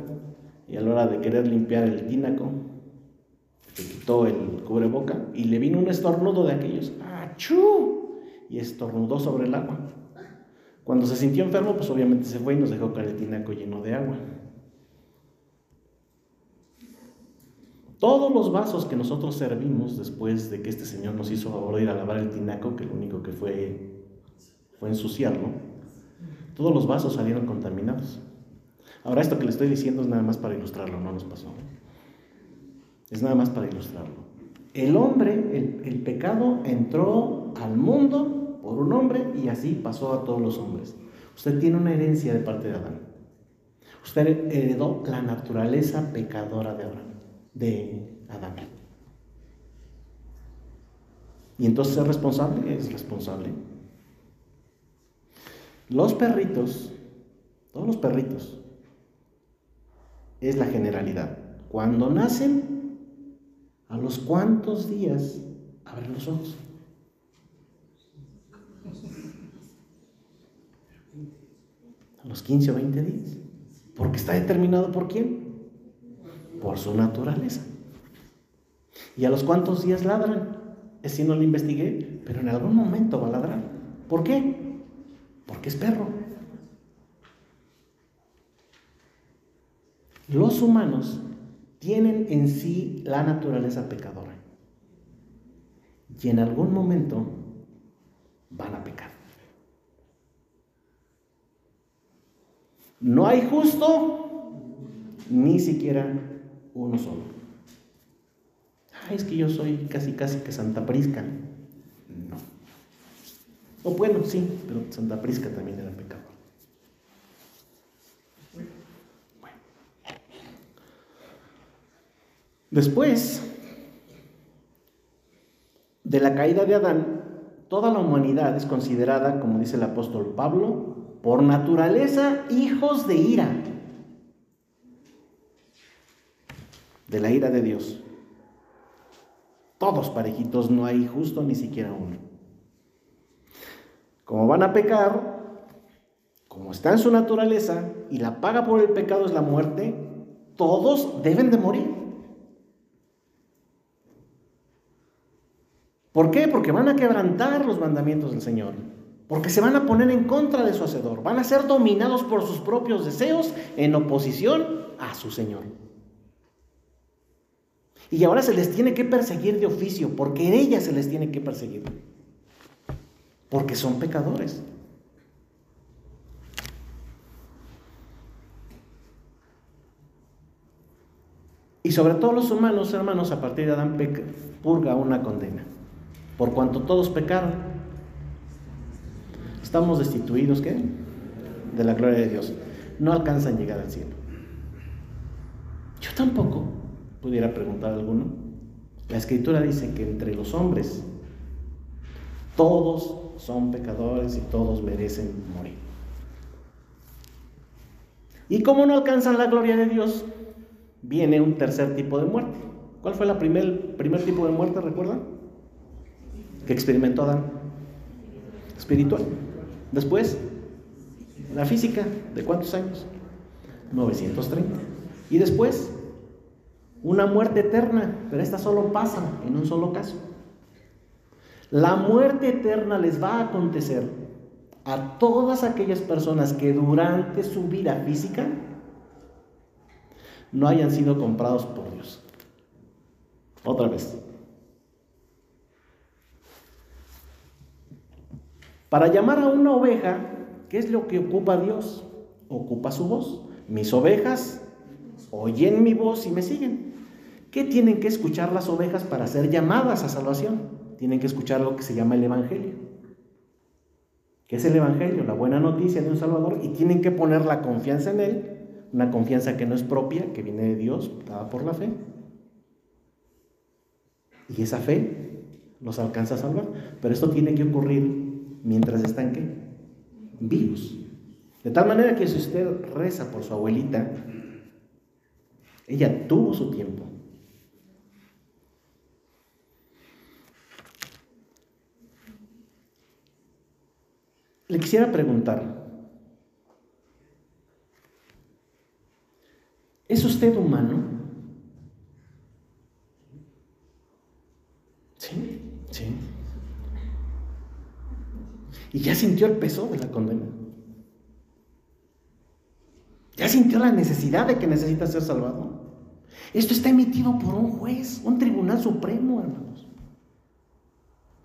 A: y a la hora de querer limpiar el tinaco, se quitó el cubreboca y le vino un estornudo de aquellos. ¡Achú! Y estornudó sobre el agua. Cuando se sintió enfermo, pues obviamente se fue y nos dejó caer el tinaco lleno de agua. Todos los vasos que nosotros servimos después de que este Señor nos hizo favor de ir a lavar el tinaco, que lo único que fue fue ensuciarlo, todos los vasos salieron contaminados. Ahora esto que le estoy diciendo es nada más para ilustrarlo, no nos pasó. Es nada más para ilustrarlo. El hombre, el, pecado entró al mundo por un hombre y así pasó a todos los hombres. Usted tiene una herencia de parte de Adán. Usted heredó la naturaleza pecadora de Adán. De Adán. Y entonces es responsable, es responsable. Los perritos, todos los perritos, es la generalidad. Cuando nacen, ¿A los cuántos días abren los ojos? A los 15 o 20 días. Porque está determinado por quién? Por su naturaleza. ¿Y a los cuántos días ladran? Es si no lo investigué, pero en algún momento va a ladrar. ¿Por qué? Es perro. Los humanos tienen en sí la naturaleza pecadora. Y en algún momento van a pecar. No hay justo, ni siquiera uno solo. es que yo soy casi, casi que Santa Prisca. O bueno, sí, pero Santa Prisca también era pecado. Después de la caída de Adán, toda la humanidad es considerada, como dice el apóstol Pablo, por naturaleza hijos de ira, de la ira de Dios. Todos parejitos, no hay justo ni siquiera uno. Como van a pecar, como está en su naturaleza y la paga por el pecado es la muerte, todos deben de morir. ¿Por qué? Porque van a quebrantar los mandamientos del Señor. Porque se van a poner en contra de su Hacedor. Van a ser dominados por sus propios deseos en oposición a su Señor. Y ahora se les tiene que perseguir de oficio, porque ella se les tiene que perseguir. Porque son pecadores. Y sobre todo los humanos, hermanos, a partir de Adán purga una condena por cuanto todos pecaron. Estamos destituidos, ¿qué? De la gloria de Dios. No alcanzan llegar al cielo. Yo tampoco, pudiera preguntar alguno. La escritura dice que entre los hombres todos son pecadores y todos merecen morir. Y como no alcanzan la gloria de Dios, viene un tercer tipo de muerte. ¿Cuál fue el primer, primer tipo de muerte, recuerdan? Que experimentó Adán. Espiritual. Después, la física, ¿de cuántos años? 930. Y después, una muerte eterna, pero esta solo pasa en un solo caso. La muerte eterna les va a acontecer a todas aquellas personas que durante su vida física no hayan sido comprados por Dios. Otra vez. Para llamar a una oveja, ¿qué es lo que ocupa Dios? Ocupa su voz. Mis ovejas oyen mi voz y me siguen. ¿Qué tienen que escuchar las ovejas para ser llamadas a salvación? Tienen que escuchar lo que se llama el Evangelio. ¿Qué es el Evangelio? La buena noticia de un Salvador y tienen que poner la confianza en Él, una confianza que no es propia, que viene de Dios, dada por la fe. Y esa fe los alcanza a salvar. Pero esto tiene que ocurrir mientras están ¿qué? vivos. De tal manera que si usted reza por su abuelita, ella tuvo su tiempo. Le quisiera preguntar, ¿es usted humano? Sí, sí. Y ya sintió el peso de la condena. Ya sintió la necesidad de que necesita ser salvado. Esto está emitido por un juez, un tribunal supremo, hermanos.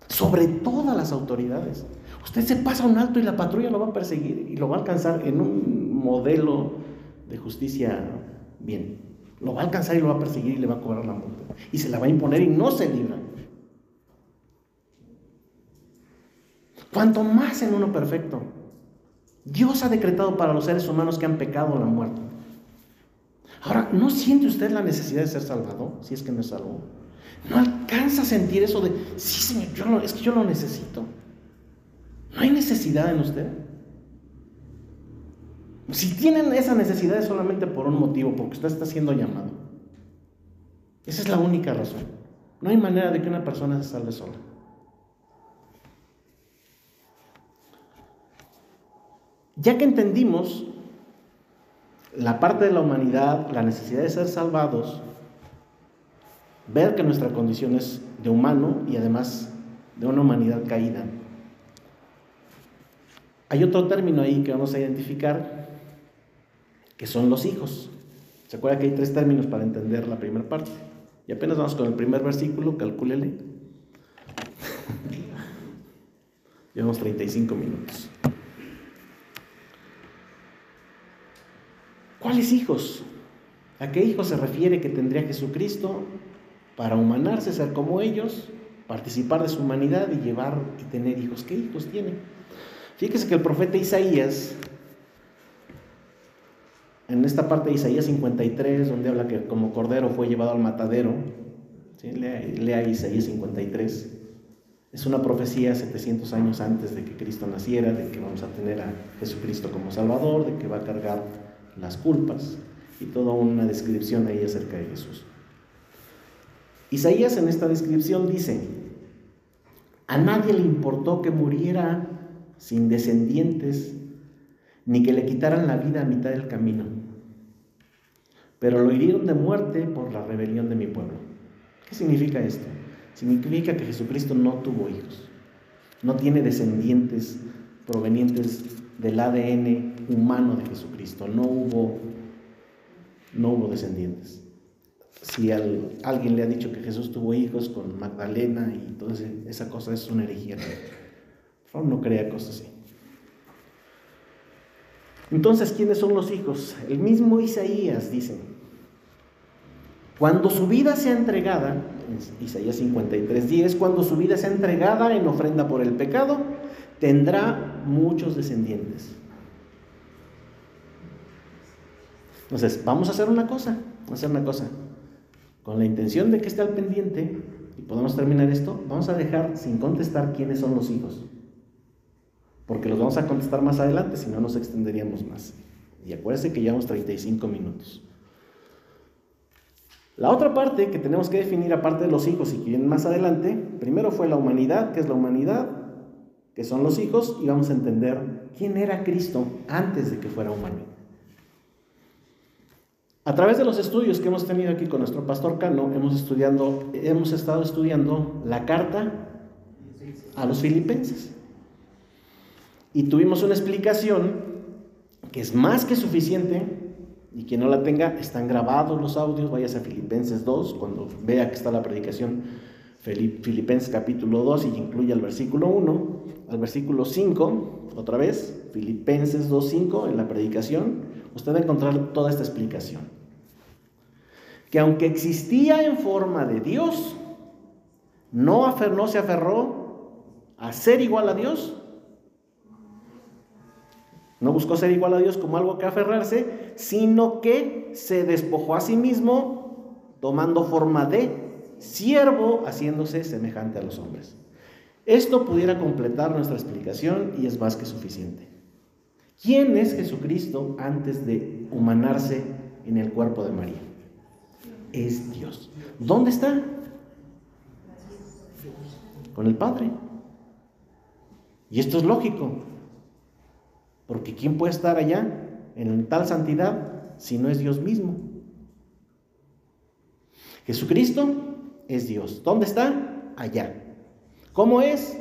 A: Sobre todas las autoridades. Usted se pasa un alto y la patrulla lo va a perseguir y lo va a alcanzar en un modelo de justicia bien. Lo va a alcanzar y lo va a perseguir y le va a cobrar la multa. Y se la va a imponer y no se libra. Cuanto más en uno perfecto. Dios ha decretado para los seres humanos que han pecado la muerte. Ahora, ¿no siente usted la necesidad de ser salvado? Si es que no es salvo. ¿No alcanza a sentir eso de, sí, Señor, es que yo lo necesito? ¿No hay necesidad en usted? Si tienen esa necesidad es solamente por un motivo, porque usted está siendo llamado. Esa es la única razón. No hay manera de que una persona se salve sola. Ya que entendimos la parte de la humanidad, la necesidad de ser salvados, ver que nuestra condición es de humano y además de una humanidad caída, hay otro término ahí que vamos a identificar, que son los hijos. ¿Se acuerda que hay tres términos para entender la primera parte? Y apenas vamos con el primer versículo, calcúlele. Llevamos 35 minutos. ¿Cuáles hijos? ¿A qué hijos se refiere que tendría Jesucristo para humanarse, ser como ellos, participar de su humanidad y llevar y tener hijos? ¿Qué hijos tiene? Fíjese que el profeta Isaías, en esta parte de Isaías 53, donde habla que como cordero fue llevado al matadero, lea, Isaías 53, es una profecía 700 años antes de que Cristo naciera, de que vamos a tener a Jesucristo como Salvador, de que va a cargar las culpas y toda una descripción ahí acerca de Jesús. Isaías en esta descripción dice, a nadie le importó que muriera sin descendientes, ni que le quitaran la vida a mitad del camino. Pero lo hirieron de muerte por la rebelión de mi pueblo. ¿Qué significa esto? Significa que Jesucristo no tuvo hijos, no tiene descendientes provenientes del ADN humano de Jesucristo, no hubo, no hubo descendientes. Si alguien le ha dicho que Jesús tuvo hijos con Magdalena y entonces esa cosa es una herejía no crea cosas así. Entonces, ¿quiénes son los hijos? El mismo Isaías dice, cuando su vida sea entregada, Isaías 53, 10, cuando su vida sea entregada en ofrenda por el pecado, tendrá muchos descendientes. Entonces, vamos a hacer una cosa, a hacer una cosa. Con la intención de que esté al pendiente y podamos terminar esto, vamos a dejar sin contestar quiénes son los hijos porque los vamos a contestar más adelante, si no nos extenderíamos más. Y acuérdense que llevamos 35 minutos. La otra parte que tenemos que definir, aparte de los hijos y que vienen más adelante, primero fue la humanidad, que es la humanidad, que son los hijos, y vamos a entender quién era Cristo antes de que fuera humano. A través de los estudios que hemos tenido aquí con nuestro pastor Cano, hemos, estudiando, hemos estado estudiando la carta a los filipenses. Y tuvimos una explicación que es más que suficiente, y quien no la tenga, están grabados los audios, vayas a Filipenses 2, cuando vea que está la predicación, Filipenses capítulo 2 y incluye al versículo 1, al versículo 5, otra vez, Filipenses 2, 5, en la predicación, usted va a encontrar toda esta explicación. Que aunque existía en forma de Dios, no se aferró a ser igual a Dios, no buscó ser igual a Dios como algo que aferrarse, sino que se despojó a sí mismo tomando forma de siervo, haciéndose semejante a los hombres. Esto pudiera completar nuestra explicación y es más que suficiente. ¿Quién es Jesucristo antes de humanarse en el cuerpo de María? Es Dios. ¿Dónde está? Con el Padre. Y esto es lógico. Porque ¿quién puede estar allá en tal santidad si no es Dios mismo? Jesucristo es Dios. ¿Dónde está? Allá. ¿Cómo es?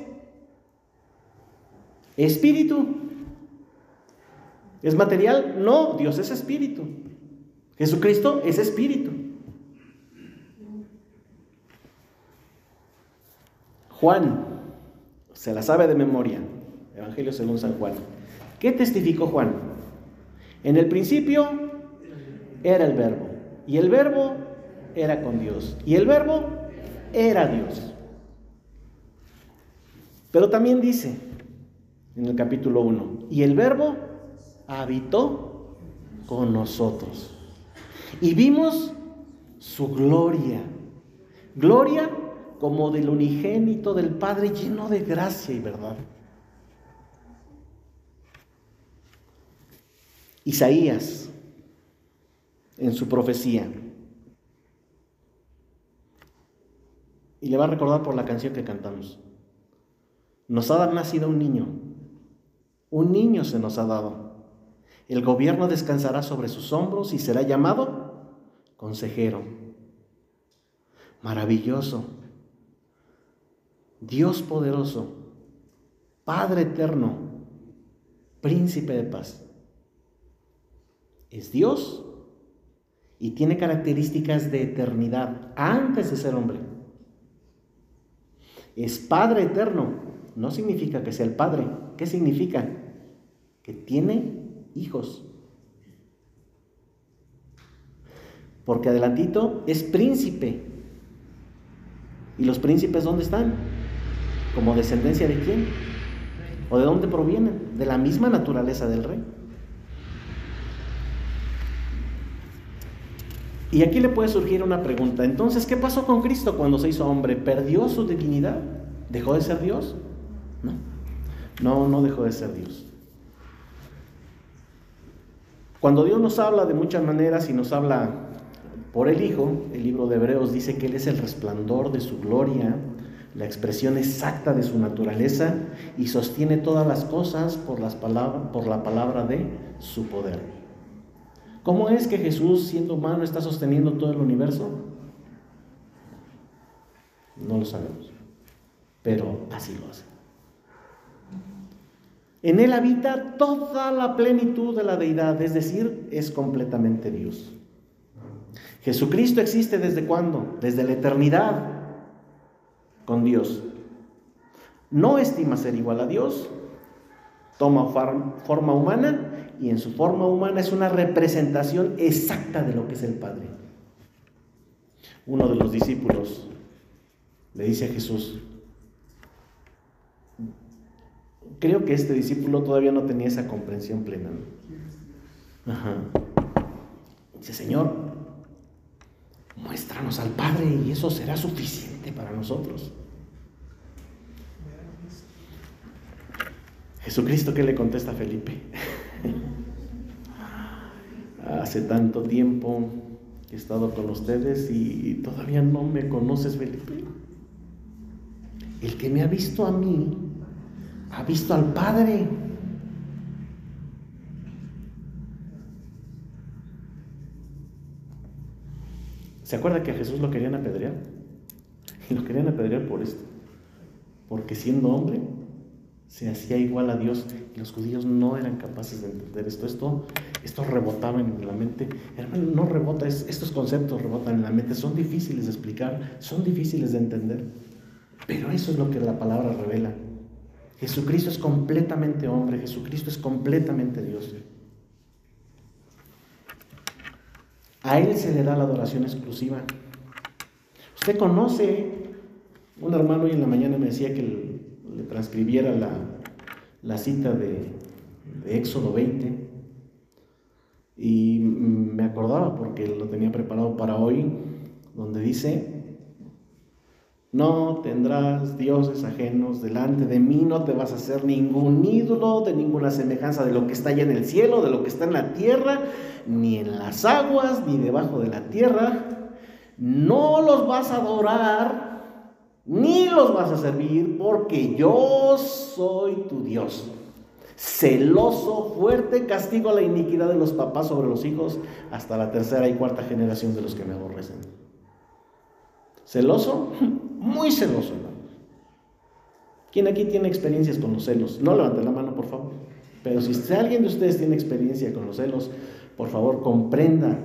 A: Espíritu. ¿Es material? No, Dios es espíritu. Jesucristo es espíritu. Juan, se la sabe de memoria, Evangelio según San Juan. ¿Qué testificó Juan? En el principio era el verbo, y el verbo era con Dios, y el verbo era Dios. Pero también dice en el capítulo 1, y el verbo habitó con nosotros. Y vimos su gloria. Gloria como del unigénito del Padre lleno de gracia y verdad. Isaías en su profecía. Y le va a recordar por la canción que cantamos. Nos ha nacido un niño. Un niño se nos ha dado. El gobierno descansará sobre sus hombros y será llamado consejero. Maravilloso. Dios poderoso. Padre eterno. Príncipe de paz es Dios y tiene características de eternidad antes de ser hombre. Es Padre eterno. No significa que sea el Padre. ¿Qué significa? Que tiene hijos. Porque adelantito es príncipe. ¿Y los príncipes dónde están? ¿Como descendencia de quién? ¿O de dónde provienen? De la misma naturaleza del rey. Y aquí le puede surgir una pregunta. Entonces, ¿qué pasó con Cristo cuando se hizo hombre? ¿Perdió su divinidad? ¿Dejó de ser Dios? No. No, no dejó de ser Dios. Cuando Dios nos habla de muchas maneras y nos habla por el Hijo, el libro de Hebreos dice que Él es el resplandor de su gloria, la expresión exacta de su naturaleza y sostiene todas las cosas por, las por la palabra de su poder. ¿Cómo es que Jesús, siendo humano, está sosteniendo todo el universo? No lo sabemos, pero así lo hace. En Él habita toda la plenitud de la deidad, es decir, es completamente Dios. Jesucristo existe desde cuándo? Desde la eternidad con Dios. No estima ser igual a Dios, toma forma humana y en su forma humana es una representación exacta de lo que es el Padre. Uno de los discípulos le dice a Jesús, creo que este discípulo todavía no tenía esa comprensión plena. Dice, Señor, muéstranos al Padre y eso será suficiente para nosotros. Jesucristo, ¿qué le contesta a Felipe? Hace tanto tiempo he estado con ustedes y todavía no me conoces, Felipe. El que me ha visto a mí, ha visto al Padre. ¿Se acuerda que a Jesús lo querían apedrear? Y lo querían apedrear por esto. Porque siendo hombre, se hacía igual a Dios y los judíos no eran capaces de entender esto. Esto, esto rebotaba en la mente. Hermano, no rebota, estos conceptos rebotan en la mente. Son difíciles de explicar, son difíciles de entender. Pero eso es lo que la palabra revela. Jesucristo es completamente hombre, Jesucristo es completamente Dios. A Él se le da la adoración exclusiva. Usted conoce, un hermano hoy en la mañana me decía que le transcribiera la, cita de, de Éxodo 20 y me acordaba porque lo tenía preparado para hoy, donde dice, no tendrás dioses ajenos delante de mí, no te vas a hacer ningún ídolo de ninguna semejanza de lo que está allá en el cielo, de lo que está en la tierra, ni en las aguas, ni debajo de la tierra. No los vas a adorar, ni los vas a servir, porque yo soy tu Dios. Celoso, fuerte, castigo la iniquidad de los papás sobre los hijos hasta la tercera y cuarta generación de los que me aborrecen. ¿Celoso? Muy celoso, hermanos. ¿Quién aquí tiene experiencias con los celos? No levanten la mano, por favor. Pero si alguien de ustedes tiene experiencia con los celos, por favor comprenda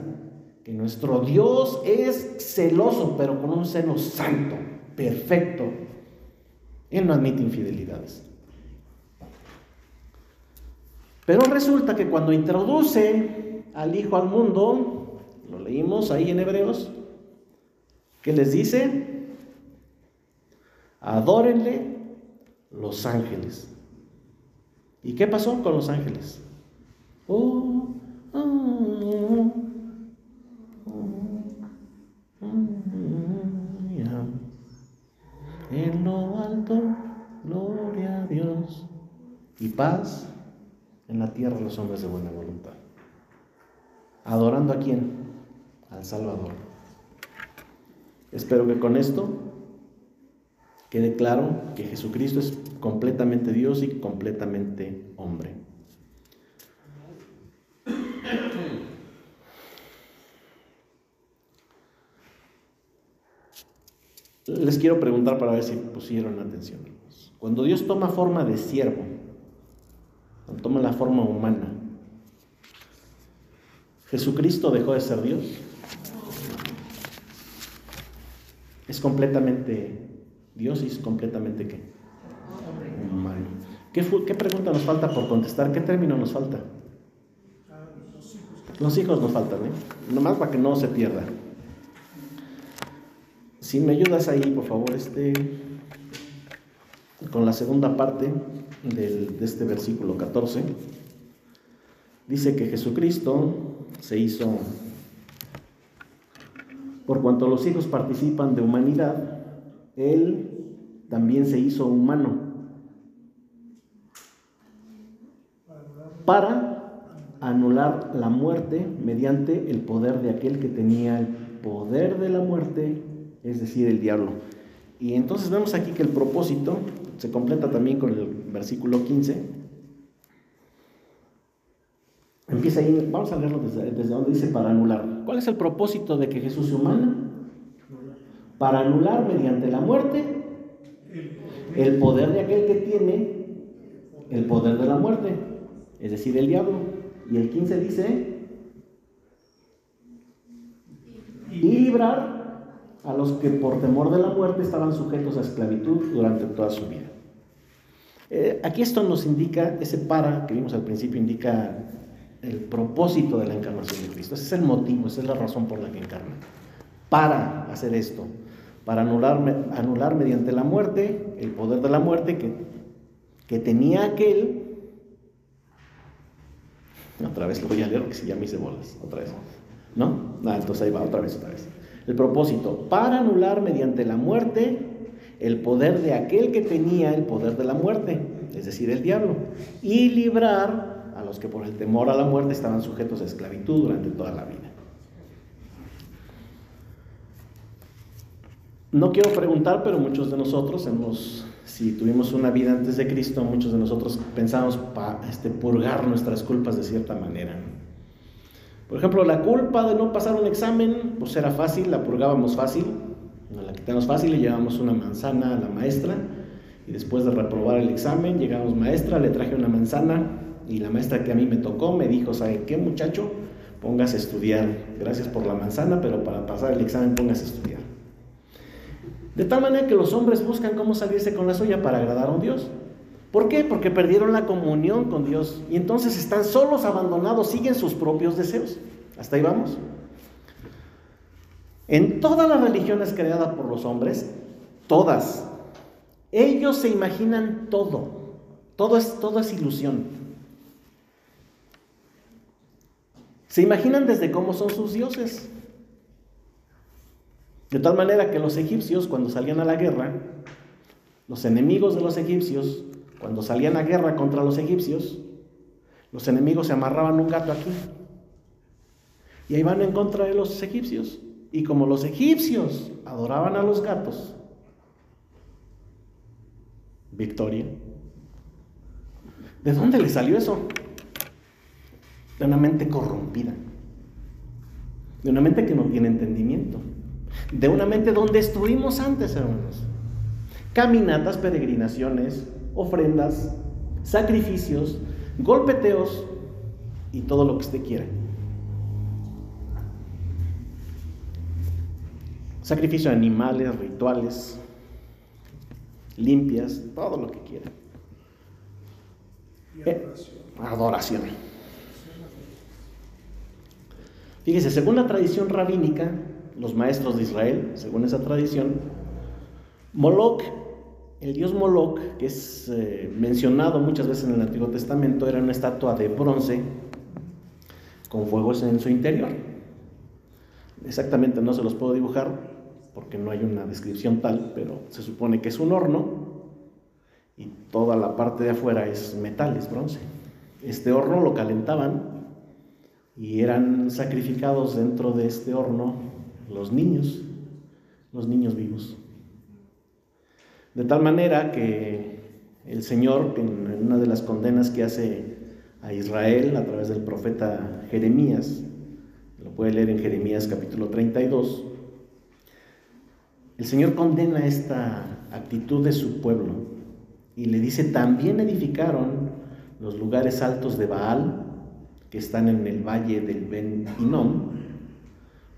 A: que nuestro Dios es celoso, pero con un celo santo, perfecto. Él no admite infidelidades. Pero resulta que cuando introduce al Hijo al mundo, lo leímos ahí en Hebreos, ¿qué les dice? Adórenle los ángeles. ¿Y qué pasó con los ángeles? Oh, oh, oh, en lo alto, gloria a Dios. Y paz en la tierra los hombres de buena voluntad. ¿Adorando a quién? Al Salvador. Espero que con esto quede claro que Jesucristo es completamente Dios y completamente hombre. Les quiero preguntar para ver si pusieron atención. Cuando Dios toma forma de siervo, cuando toma la forma humana, ¿Jesucristo dejó de ser Dios? Es completamente Dios es completamente qué? Humano. ¿Qué, ¿Qué, pregunta nos falta por contestar? ¿Qué término nos falta? Los hijos nos faltan, ¿eh? Nomás para que no se pierda. Si me ayudas ahí, por favor, este, con la segunda parte de este versículo 14, dice que Jesucristo se hizo, por cuanto los hijos participan de humanidad, él también se hizo humano para anular la muerte mediante el poder de aquel que tenía el poder de la muerte, es decir, el diablo. Y entonces vemos aquí que el propósito se completa también con el versículo 15. Empieza ahí, vamos a leerlo desde, donde dice para anular. ¿Cuál es el propósito de que Jesús se humana? para anular mediante la muerte el poder de aquel que tiene el poder de la muerte, es decir, el diablo. Y el 15 dice, y librar a los que por temor de la muerte estaban sujetos a esclavitud durante toda su vida. Eh, aquí esto nos indica, ese para que vimos al principio indica el propósito de la encarnación de Cristo. Ese es el motivo, esa es la razón por la que encarna. Para hacer esto para anular, anular mediante la muerte, el poder de la muerte que, que tenía aquel. Otra vez lo voy a leer porque si ya me hice bolas, otra vez. ¿No? Ah, entonces ahí va, otra vez, otra vez. El propósito, para anular mediante la muerte el poder de aquel que tenía el poder de la muerte, es decir, el diablo, y librar a los que por el temor a la muerte estaban sujetos a esclavitud durante toda la vida. No quiero preguntar, pero muchos de nosotros hemos, si tuvimos una vida antes de Cristo, muchos de nosotros pensamos para este, purgar nuestras culpas de cierta manera. Por ejemplo, la culpa de no pasar un examen, pues era fácil, la purgábamos fácil, la quitamos fácil y llevamos una manzana a la maestra y después de reprobar el examen, llegamos maestra, le traje una manzana y la maestra que a mí me tocó me dijo, ¿sabe qué muchacho? Póngase a estudiar. Gracias por la manzana, pero para pasar el examen póngase a estudiar. De tal manera que los hombres buscan cómo salirse con la suya para agradar a un Dios. ¿Por qué? Porque perdieron la comunión con Dios y entonces están solos, abandonados, siguen sus propios deseos. Hasta ahí vamos. En todas las religiones creadas por los hombres, todas, ellos se imaginan todo. Todo es, todo es ilusión. Se imaginan desde cómo son sus dioses. De tal manera que los egipcios, cuando salían a la guerra, los enemigos de los egipcios, cuando salían a guerra contra los egipcios, los enemigos se amarraban un gato aquí. Y ahí van en contra de los egipcios. Y como los egipcios adoraban a los gatos, victoria. ¿De dónde le salió eso? De una mente corrompida. De una mente que no tiene entendimiento. De una mente donde estuvimos antes, hermanos. Caminatas, peregrinaciones, ofrendas, sacrificios, golpeteos y todo lo que usted quiera. Sacrificio de animales, rituales, limpias, todo lo que quiera. Eh, adoración. Fíjese, según la tradición rabínica, los maestros de Israel, según esa tradición, Moloch, el dios Moloch, que es eh, mencionado muchas veces en el Antiguo Testamento, era una estatua de bronce con fuegos en su interior. Exactamente no se los puedo dibujar porque no hay una descripción tal, pero se supone que es un horno y toda la parte de afuera es metal, es bronce. Este horno lo calentaban y eran sacrificados dentro de este horno los niños, los niños vivos. De tal manera que el Señor, en una de las condenas que hace a Israel a través del profeta Jeremías, lo puede leer en Jeremías capítulo 32, el Señor condena esta actitud de su pueblo y le dice, también edificaron los lugares altos de Baal, que están en el valle del Ben Hinnom,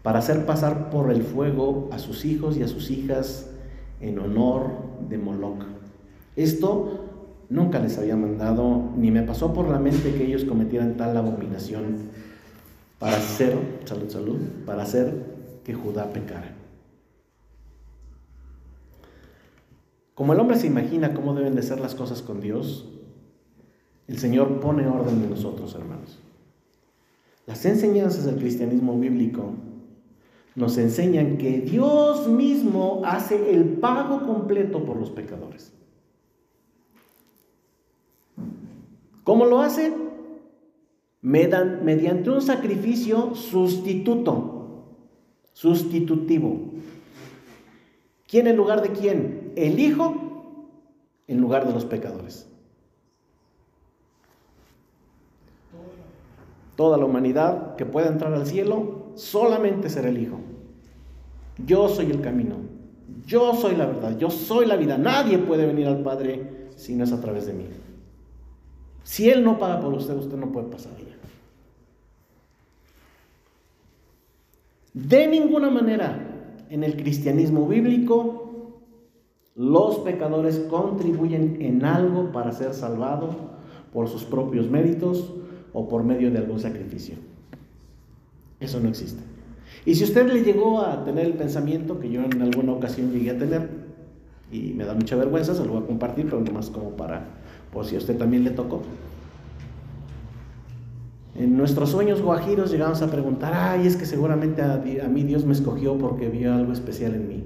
A: para hacer pasar por el fuego a sus hijos y a sus hijas en honor de Moloch. Esto nunca les había mandado, ni me pasó por la mente que ellos cometieran tal abominación para hacer, salud, salud, para hacer que Judá pecara. Como el hombre se imagina cómo deben de ser las cosas con Dios, el Señor pone orden en nosotros, hermanos. Las enseñanzas del cristianismo bíblico nos enseñan que Dios mismo hace el pago completo por los pecadores. ¿Cómo lo hace? Mediante un sacrificio sustituto, sustitutivo. ¿Quién en lugar de quién? el Hijo en lugar de los pecadores. Toda la humanidad que pueda entrar al cielo solamente será el Hijo. Yo soy el camino, yo soy la verdad, yo soy la vida. Nadie puede venir al Padre si no es a través de mí. Si Él no paga por usted, usted no puede pasar. De ninguna manera en el cristianismo bíblico los pecadores contribuyen en algo para ser salvados por sus propios méritos o por medio de algún sacrificio. Eso no existe. Y si usted le llegó a tener el pensamiento que yo en alguna ocasión llegué a tener, y me da mucha vergüenza, se lo voy a compartir, pero más como para, por si a usted también le tocó. En nuestros sueños guajiros llegamos a preguntar, ay, es que seguramente a, a mí Dios me escogió porque vio algo especial en mí.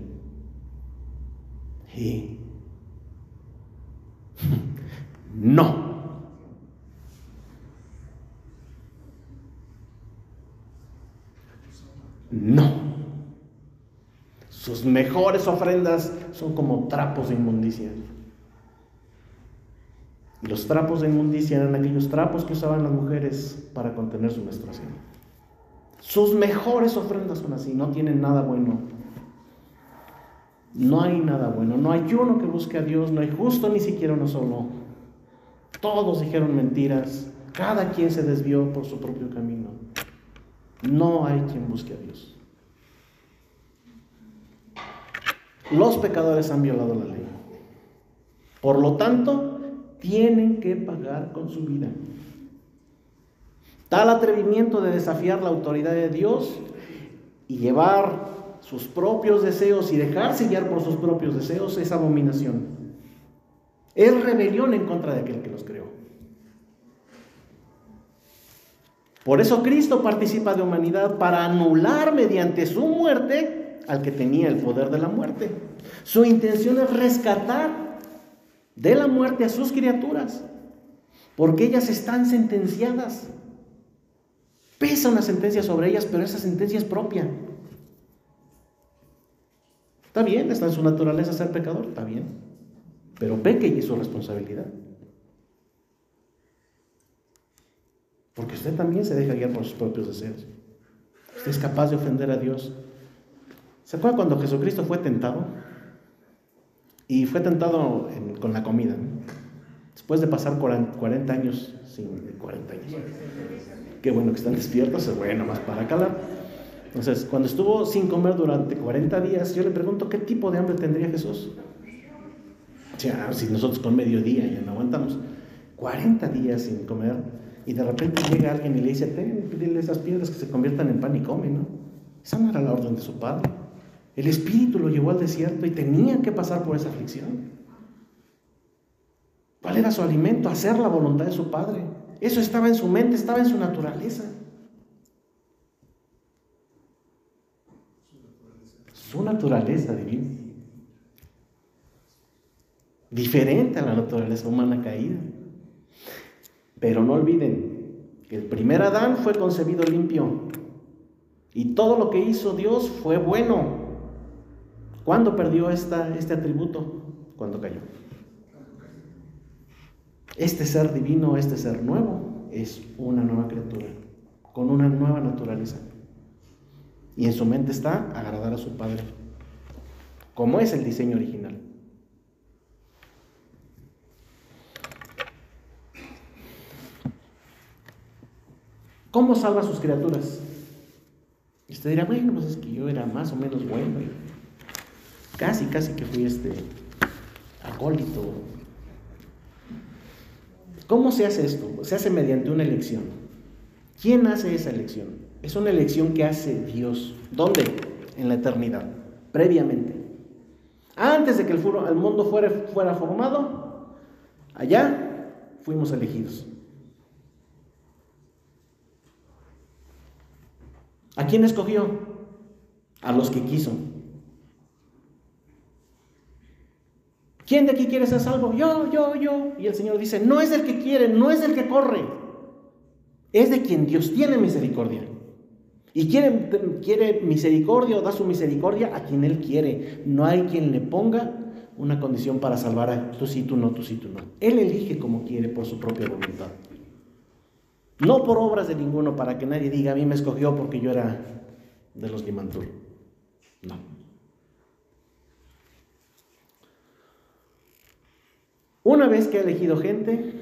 A: Y no. No. Sus mejores ofrendas son como trapos de inmundicia. Y los trapos de inmundicia eran aquellos trapos que usaban las mujeres para contener su menstruación. Sus mejores ofrendas son así, no tienen nada bueno. No hay nada bueno, no hay uno que busque a Dios, no hay justo ni siquiera uno solo. Todos dijeron mentiras, cada quien se desvió por su propio camino. No hay quien busque a Dios. Los pecadores han violado la ley. Por lo tanto, tienen que pagar con su vida. Tal atrevimiento de desafiar la autoridad de Dios y llevar sus propios deseos y dejarse guiar por sus propios deseos es abominación. Es rebelión en contra de aquel que los creó. Por eso Cristo participa de humanidad para anular mediante su muerte al que tenía el poder de la muerte. Su intención es rescatar de la muerte a sus criaturas, porque ellas están sentenciadas. Pesa una sentencia sobre ellas, pero esa sentencia es propia. Está bien, está en su naturaleza ser pecador, está bien. Pero peque y es su responsabilidad. Porque usted también se deja guiar por sus propios deseos. Usted es capaz de ofender a Dios ¿Se acuerdan cuando Jesucristo fue tentado? Y fue tentado con la comida. Después de pasar 40 años, sin 40 años. Qué bueno que están despiertos, es bueno más para calar. Entonces, cuando estuvo sin comer durante 40 días, yo le pregunto, ¿qué tipo de hambre tendría Jesús? O sea, si nosotros con mediodía ya no aguantamos. 40 días sin comer y de repente llega alguien y le dice, pídele esas piedras que se conviertan en pan y come, ¿no? Esa no era la orden de su padre. El Espíritu lo llevó al desierto y tenía que pasar por esa aflicción. ¿Cuál era su alimento? Hacer la voluntad de su Padre. Eso estaba en su mente, estaba en su naturaleza. Su naturaleza divina. Diferente a la naturaleza humana caída. Pero no olviden que el primer Adán fue concebido limpio. Y todo lo que hizo Dios fue bueno. ¿Cuándo perdió esta, este atributo? Cuando cayó. Este ser divino, este ser nuevo, es una nueva criatura, con una nueva naturaleza. Y en su mente está agradar a su Padre, como es el diseño original. ¿Cómo salva a sus criaturas? Y usted dirá, bueno, pues es que yo era más o menos bueno casi, casi que fui este acólito. ¿Cómo se hace esto? Se hace mediante una elección. ¿Quién hace esa elección? Es una elección que hace Dios. ¿Dónde? En la eternidad, previamente. Antes de que el, mundo fuera formado, allá fuimos elegidos. ¿A quién escogió? A los que quiso. ¿Quién de aquí quiere ser salvo? Yo, yo, yo. Y el Señor dice, no es el que quiere, no es el que corre. Es de quien Dios tiene misericordia. Y quiere, quiere misericordia o da su misericordia a quien Él quiere. No hay quien le ponga una condición para salvar a tú sí, tú no, tú sí, tú no. Él elige como quiere por su propia voluntad. No por obras de ninguno para que nadie diga, a mí me escogió porque yo era de los Limantur. No. Una vez que ha elegido gente,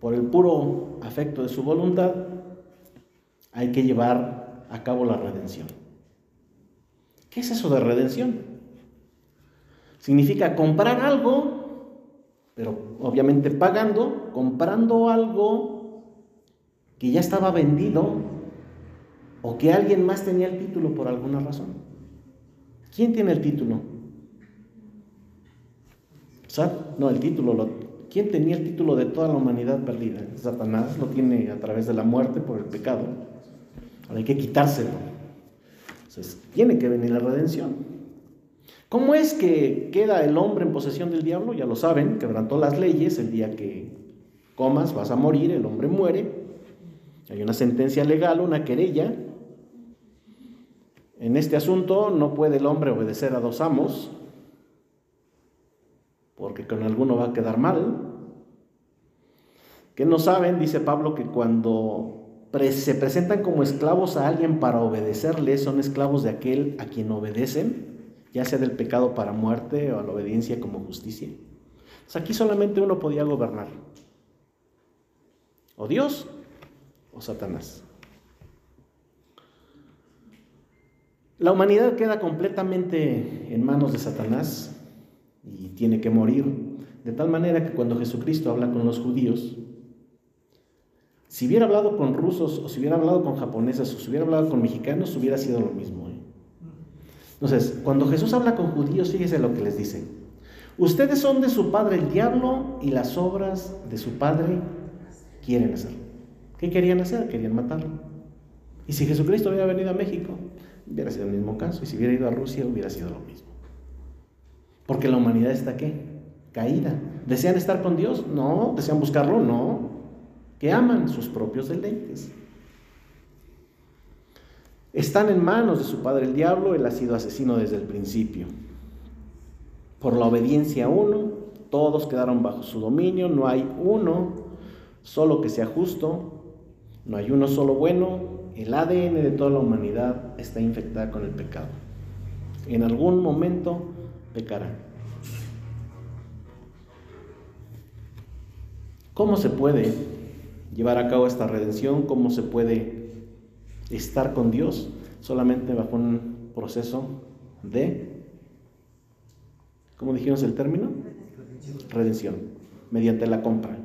A: por el puro afecto de su voluntad, hay que llevar a cabo la redención. ¿Qué es eso de redención? Significa comprar algo, pero obviamente pagando, comprando algo que ya estaba vendido o que alguien más tenía el título por alguna razón. ¿Quién tiene el título? No, el título. ¿Quién tenía el título de toda la humanidad perdida? Satanás lo tiene a través de la muerte por el pecado. Ahora hay que quitárselo. Entonces, tiene que venir la redención. ¿Cómo es que queda el hombre en posesión del diablo? Ya lo saben, quebrantó las leyes, el día que comas vas a morir, el hombre muere. Hay una sentencia legal, una querella. En este asunto no puede el hombre obedecer a dos amos, porque con alguno va a quedar mal. Que no saben, dice Pablo, que cuando se presentan como esclavos a alguien para obedecerle, son esclavos de aquel a quien obedecen, ya sea del pecado para muerte o a la obediencia como justicia. aquí solamente uno podía gobernar, o Dios o Satanás. La humanidad queda completamente en manos de Satanás y tiene que morir, de tal manera que cuando Jesucristo habla con los judíos, si hubiera hablado con rusos o si hubiera hablado con japoneses o si hubiera hablado con mexicanos, hubiera sido lo mismo. ¿eh? Entonces, cuando Jesús habla con judíos, fíjese lo que les dice. Ustedes son de su padre el diablo y las obras de su padre quieren hacer. ¿Qué querían hacer? Querían matarlo. Y si Jesucristo hubiera venido a México, hubiera sido el mismo caso. Y si hubiera ido a Rusia, hubiera sido lo mismo. Porque la humanidad está qué? Caída. ¿Desean estar con Dios? No. ¿Desean buscarlo? No que aman sus propios deleites. Están en manos de su padre el diablo, él ha sido asesino desde el principio. Por la obediencia a uno, todos quedaron bajo su dominio, no hay uno solo que sea justo, no hay uno solo bueno, el ADN de toda la humanidad está infectada con el pecado. En algún momento pecarán. ¿Cómo se puede llevar a cabo esta redención, cómo se puede estar con Dios solamente bajo un proceso de, ¿cómo dijimos el término? Redención, mediante la compra.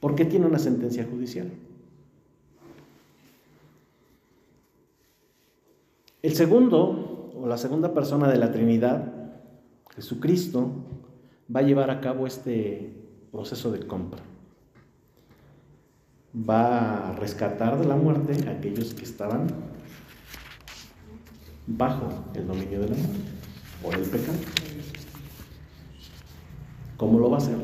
A: ¿Por qué tiene una sentencia judicial? El segundo, o la segunda persona de la Trinidad, Jesucristo, va a llevar a cabo este proceso de compra va a rescatar de la muerte a aquellos que estaban bajo el dominio de la muerte por el pecado. ¿Cómo lo va a hacer?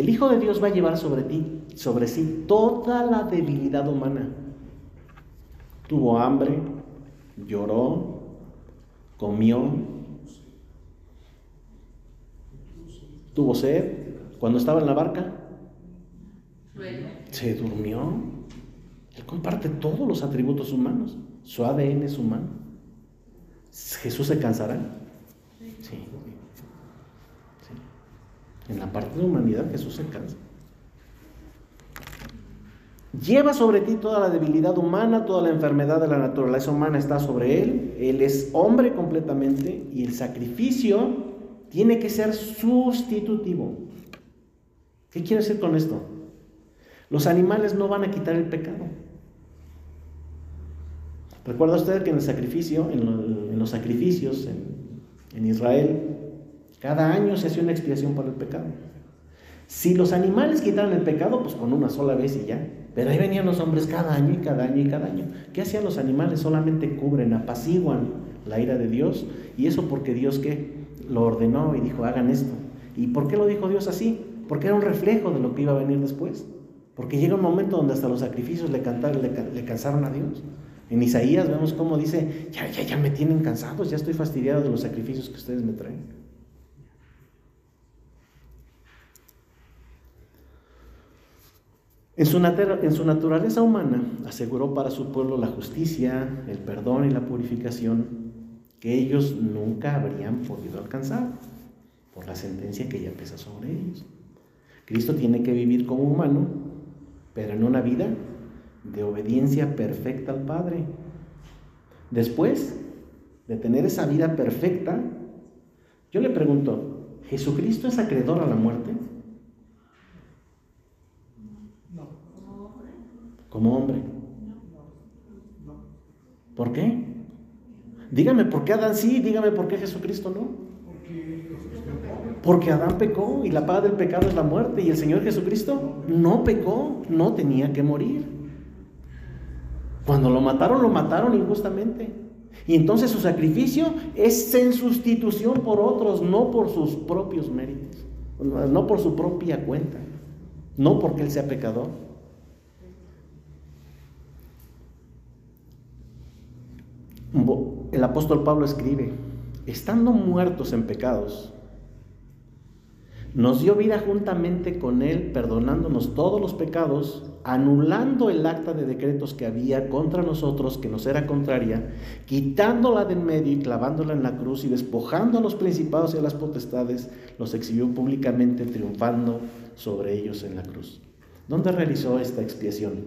A: El Hijo de Dios va a llevar sobre ti, sobre sí, toda la debilidad humana. Tuvo hambre, lloró, comió, tuvo sed, cuando estaba en la barca, se durmió. Él comparte todos los atributos humanos. Su ADN es humano. ¿Jesús se cansará? Sí. En la parte de humanidad Jesús se cansa. Lleva sobre ti toda la debilidad humana, toda la enfermedad de la naturaleza humana está sobre él. Él es hombre completamente y el sacrificio tiene que ser sustitutivo. ¿Qué quiero decir con esto? Los animales no van a quitar el pecado. ¿Recuerda usted que en el sacrificio, en, los sacrificios en Israel, cada año se hacía una expiación por el pecado? Si los animales quitaran el pecado, pues con una sola vez y ya. Pero ahí venían los hombres cada año y cada año y cada año. ¿Qué hacían los animales? Solamente cubren, apaciguan la ira de Dios. ¿Y eso porque Dios qué? lo ordenó y dijo, hagan esto. ¿Y por qué lo dijo Dios así? Porque era un reflejo de lo que iba a venir después. Porque llega un momento donde hasta los sacrificios le, le, cansaron a Dios. En Isaías vemos cómo dice, ya, ya, ya me tienen cansados, ya estoy fastidiado de los sacrificios que ustedes me traen. En su, naturaleza humana aseguró para su pueblo la justicia, el perdón y la purificación que ellos nunca habrían podido alcanzar por la sentencia que ya pesa sobre ellos. Cristo tiene que vivir como humano, pero en una vida de obediencia perfecta al Padre. Después de tener esa vida perfecta, yo le pregunto, ¿Jesucristo es acreedor a la muerte? No. Como hombre. ¿Por qué? Dígame por qué Adán sí, dígame por qué Jesucristo no. Porque Adán pecó y la paga del pecado es la muerte y el Señor Jesucristo no pecó, no tenía que morir. Cuando lo mataron, lo mataron injustamente. Y entonces su sacrificio es en sustitución por otros, no por sus propios méritos, no por su propia cuenta, no porque Él sea pecador. El apóstol Pablo escribe, estando muertos en pecados, nos dio vida juntamente con Él, perdonándonos todos los pecados, anulando el acta de decretos que había contra nosotros, que nos era contraria, quitándola de en medio y clavándola en la cruz y despojando a los principados y a las potestades, los exhibió públicamente, triunfando sobre ellos en la cruz. ¿Dónde realizó esta expiación?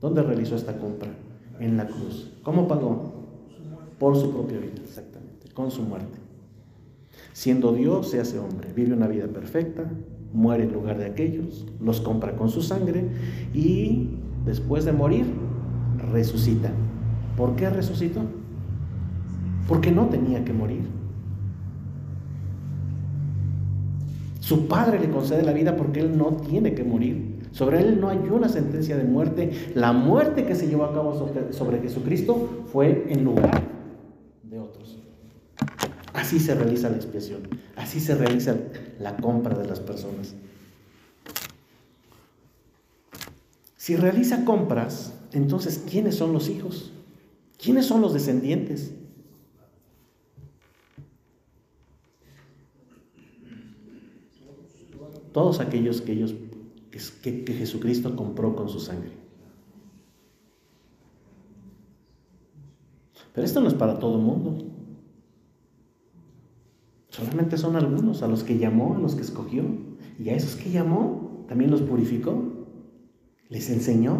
A: ¿Dónde realizó esta compra? En la cruz. ¿Cómo pagó? Por su propia vida, exactamente, con su muerte. Siendo Dios, se hace hombre, vive una vida perfecta, muere en lugar de aquellos, los compra con su sangre y después de morir resucita. ¿Por qué resucitó? Porque no tenía que morir. Su padre le concede la vida porque él no tiene que morir. Sobre él no hay una sentencia de muerte. La muerte que se llevó a cabo sobre, Jesucristo fue en lugar. Así se realiza la expiación. Así se realiza la compra de las personas. Si realiza compras, entonces, ¿quiénes son los hijos? ¿Quiénes son los descendientes? Todos aquellos que, ellos, que, que Jesucristo compró con su sangre. Pero esto no es para todo el mundo. Solamente son algunos a los que llamó, a los que escogió. Y a esos que llamó, también los purificó. Les enseñó.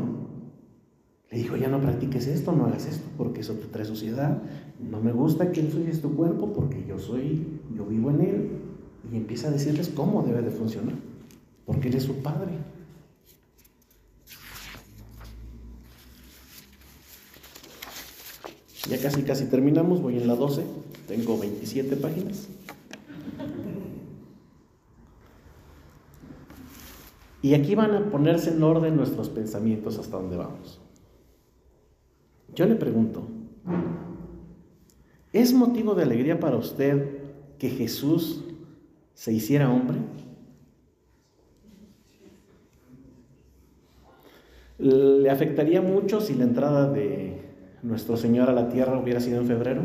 A: Le dijo, ya no practiques esto, no hagas esto, porque eso te trae suciedad. No me gusta que ensucies tu cuerpo, porque yo soy, yo vivo en él. Y empieza a decirles cómo debe de funcionar, porque él es su padre. Ya casi, casi terminamos, voy en la 12, tengo 27 páginas. Y aquí van a ponerse en orden nuestros pensamientos hasta dónde vamos. Yo le pregunto, ¿es motivo de alegría para usted que Jesús se hiciera hombre? ¿Le afectaría mucho si la entrada de nuestro Señor a la tierra hubiera sido en febrero?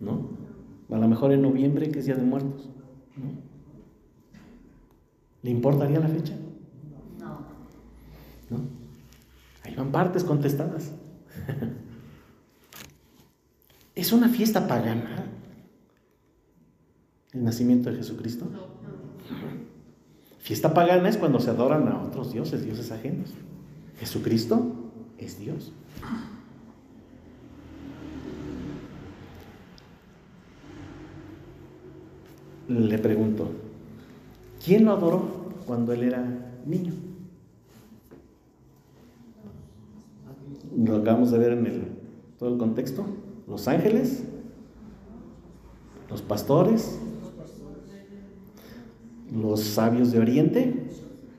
A: ¿No? A lo mejor en noviembre, que es Día de Muertos. ¿no? ¿Le importaría la fecha? No. ¿No? Ahí van partes contestadas. ¿Es una fiesta pagana el nacimiento de Jesucristo? Fiesta pagana es cuando se adoran a otros dioses, dioses ajenos. Jesucristo es Dios. Le pregunto, ¿Quién lo adoró cuando él era niño? Lo acabamos de ver en el, todo el contexto. Los ángeles, los pastores, los sabios de Oriente,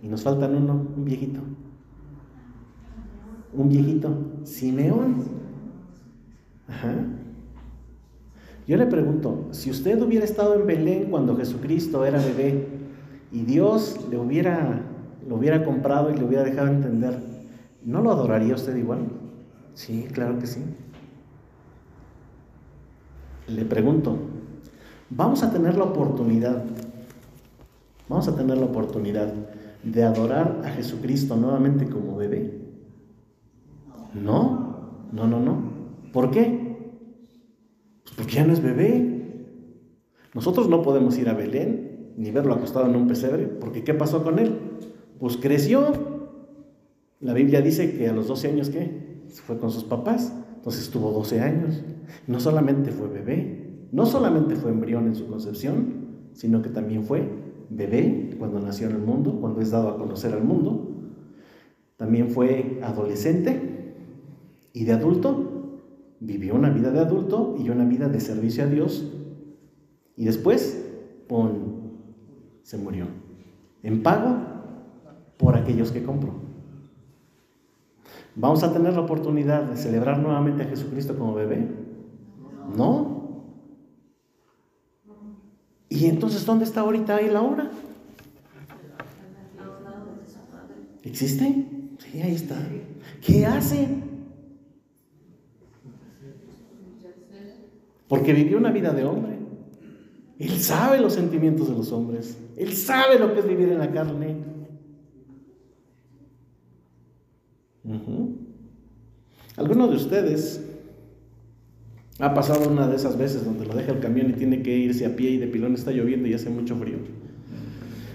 A: y nos faltan uno, un viejito. Un viejito, Simeón. Ajá. Yo le pregunto, si usted hubiera estado en Belén cuando Jesucristo era bebé, y Dios le hubiera, lo hubiera comprado y le hubiera dejado entender, ¿no lo adoraría usted igual? Sí, claro que sí. Le pregunto, ¿vamos a tener la oportunidad, vamos a tener la oportunidad de adorar a Jesucristo nuevamente como bebé? No, no, no, no. ¿Por qué? Pues porque ya no es bebé. Nosotros no podemos ir a Belén ni verlo acostado en un pesebre, porque ¿qué pasó con él? Pues creció. La Biblia dice que a los 12 años, ¿qué? Fue con sus papás, entonces tuvo 12 años. No solamente fue bebé, no solamente fue embrión en su concepción, sino que también fue bebé cuando nació en el mundo, cuando es dado a conocer al mundo. También fue adolescente y de adulto. Vivió una vida de adulto y una vida de servicio a Dios. Y después, con se murió. En pago por aquellos que compró. ¿Vamos a tener la oportunidad de celebrar nuevamente a Jesucristo como bebé? No. ¿Y entonces dónde está ahorita ahí la hora? ¿Existe? Sí, ahí está. ¿Qué hace? Porque vivió una vida de hombre. Él sabe los sentimientos de los hombres. Él sabe lo que es vivir en la carne. Alguno de ustedes ha pasado una de esas veces donde lo deja el camión y tiene que irse a pie y de pilón está lloviendo y hace mucho frío.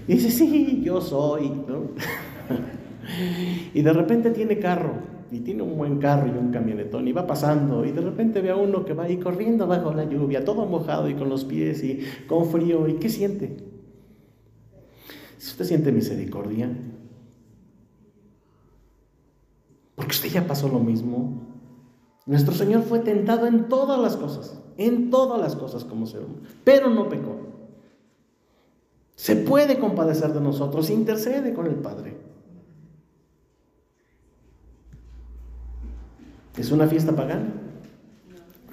A: Y dice, sí, yo soy, y de repente tiene carro, y tiene un buen carro y un camionetón, y va pasando, y de repente ve a uno que va ahí corriendo bajo la lluvia, todo mojado y con los pies y con frío, ¿y qué siente? Si usted siente misericordia, porque usted ya pasó lo mismo, nuestro Señor fue tentado en todas las cosas, en todas las cosas como ser humano, pero no pecó. Se puede compadecer de nosotros, intercede con el Padre. ¿Es una fiesta pagana?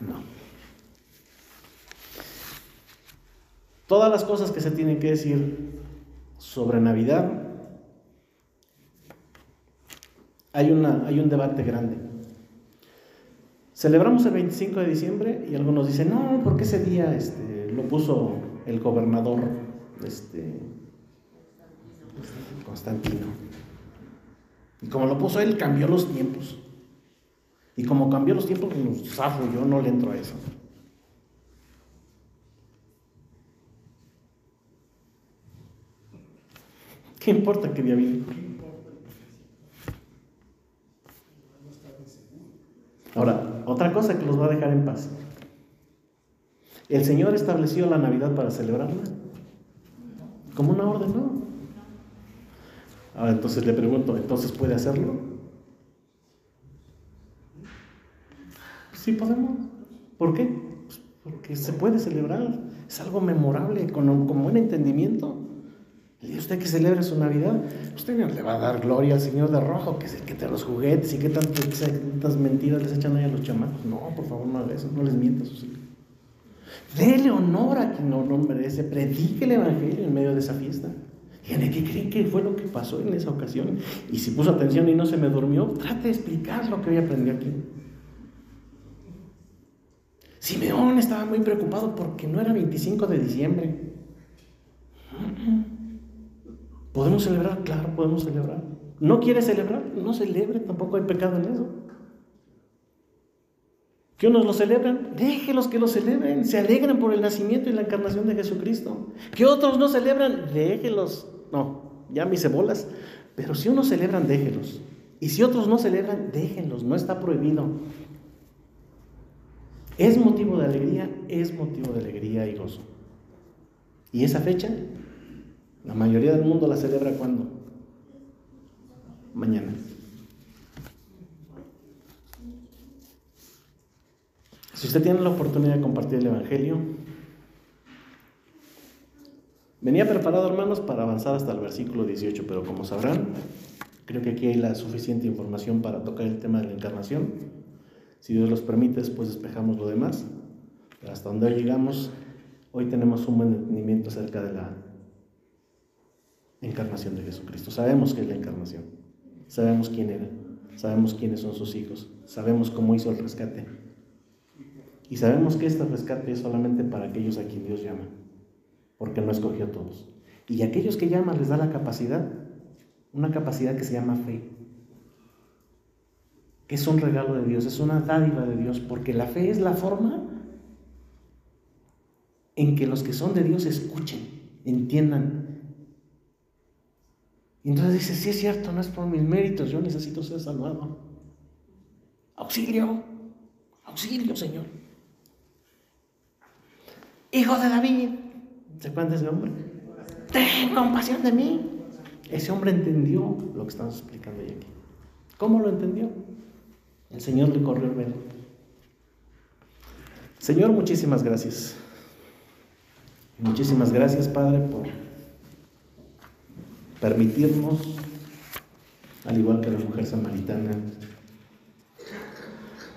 A: No. Todas las cosas que se tienen que decir sobre Navidad, hay, una, hay un debate grande. Celebramos el 25 de diciembre y algunos dicen, no, porque ese día este, lo puso el gobernador este, Constantino. Y como lo puso él, cambió los tiempos. Y como cambió los tiempos, pues zafo, yo no le entro a eso. ¿Qué importa que día vino? Ahora, otra cosa que los va a dejar en paz. El Señor estableció la Navidad para celebrarla como una orden, ¿no? Ahora entonces le pregunto, ¿entonces puede hacerlo? Sí podemos. ¿Por qué? Pues porque se puede celebrar. Es algo memorable, con, con buen entendimiento. Y usted que celebre su Navidad, usted no le va a dar gloria al Señor de rojo, que es el que te los juguetes y qué tantas mentiras les echan ahí a los chamacos. No, por favor, no haga eso, no les mientas sus hijos. Dele honor a quien no lo merece. Predique el Evangelio en medio de esa fiesta. ¿de ¿qué creen que fue lo que pasó en esa ocasión? Y si puso atención y no se me durmió, trate de explicar lo que hoy aprendí aquí. Simeón estaba muy preocupado porque no era 25 de diciembre. ¿Podemos celebrar? Claro, podemos celebrar. ¿No quiere celebrar? No celebre, tampoco hay pecado en eso. Que unos lo celebran, déjelos que lo celebren, se alegran por el nacimiento y la encarnación de Jesucristo. Que otros no celebran, déjelos. No, ya mis cebolas. Pero si unos celebran, déjelos. Y si otros no celebran, déjenlos, no está prohibido. Es motivo de alegría, es motivo de alegría y gozo. ¿Y esa fecha? La mayoría del mundo la celebra cuando? Mañana. Si usted tiene la oportunidad de compartir el Evangelio, venía preparado, hermanos, para avanzar hasta el versículo 18, pero como sabrán, creo que aquí hay la suficiente información para tocar el tema de la encarnación. Si Dios los permite, después despejamos lo demás. Pero hasta donde llegamos, hoy tenemos un buen entendimiento acerca de la encarnación de Jesucristo. Sabemos qué es la encarnación, sabemos quién era, sabemos quiénes son sus hijos, sabemos cómo hizo el rescate y sabemos que este rescate es solamente para aquellos a quien Dios llama, porque no escogió a todos. Y aquellos que llama les da la capacidad, una capacidad que se llama fe, que es un regalo de Dios, es una dádiva de Dios, porque la fe es la forma en que los que son de Dios escuchen, entiendan. Y entonces dice, sí es cierto, no es por mis méritos, yo necesito ser salvado. Auxilio, auxilio, Señor hijo de David. ¿Se acuerdan de ese hombre? Ten compasión de mí. Ese hombre entendió lo que estamos explicando hoy aquí. ¿Cómo lo entendió? El Señor le corrió el velo. Señor, muchísimas gracias. Muchísimas gracias, Padre, por permitirnos, al igual que la mujer samaritana,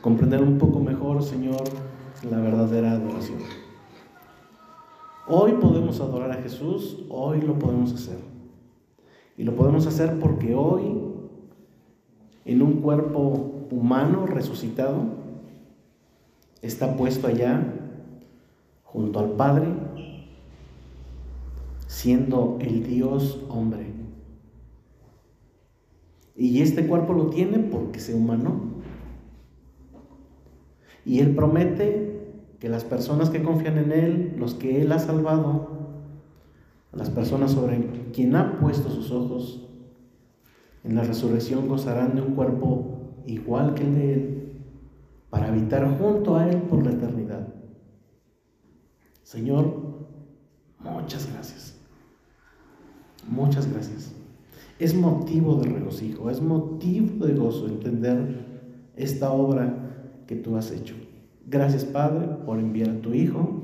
A: comprender un poco mejor, Señor, la verdadera adoración. Hoy podemos adorar a Jesús, hoy lo podemos hacer. Y lo podemos hacer porque hoy, en un cuerpo humano resucitado, está puesto allá junto al Padre, siendo el Dios hombre. Y este cuerpo lo tiene porque se humanó. Y Él promete que las personas que confían en Él, los que Él ha salvado, las personas sobre quien ha puesto sus ojos, en la resurrección gozarán de un cuerpo igual que el de Él, para habitar junto a Él por la eternidad. Señor, muchas gracias. Muchas gracias. Es motivo de regocijo, es motivo de gozo entender esta obra que tú has hecho. Gracias Padre por enviar a tu Hijo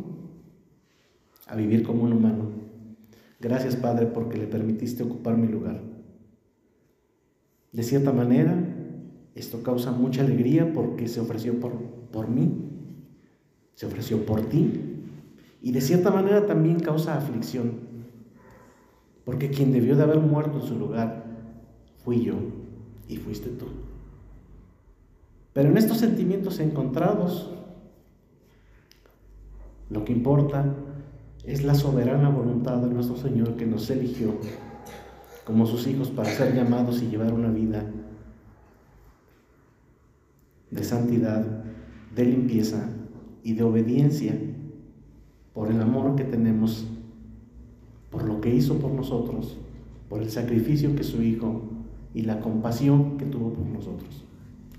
A: a vivir como un humano. Gracias Padre porque le permitiste ocupar mi lugar. De cierta manera, esto causa mucha alegría porque se ofreció por, por mí, se ofreció por ti y de cierta manera también causa aflicción, porque quien debió de haber muerto en su lugar fui yo y fuiste tú. Pero en estos sentimientos encontrados, lo que importa es la soberana voluntad de nuestro Señor que nos eligió como sus hijos para ser llamados y llevar una vida de santidad, de limpieza y de obediencia por el amor que tenemos, por lo que hizo por nosotros, por el sacrificio que su Hijo y la compasión que tuvo por nosotros.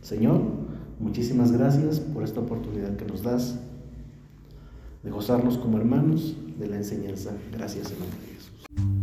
A: Señor, muchísimas gracias por esta oportunidad que nos das de gozarnos como hermanos de la enseñanza. Gracias de Jesús.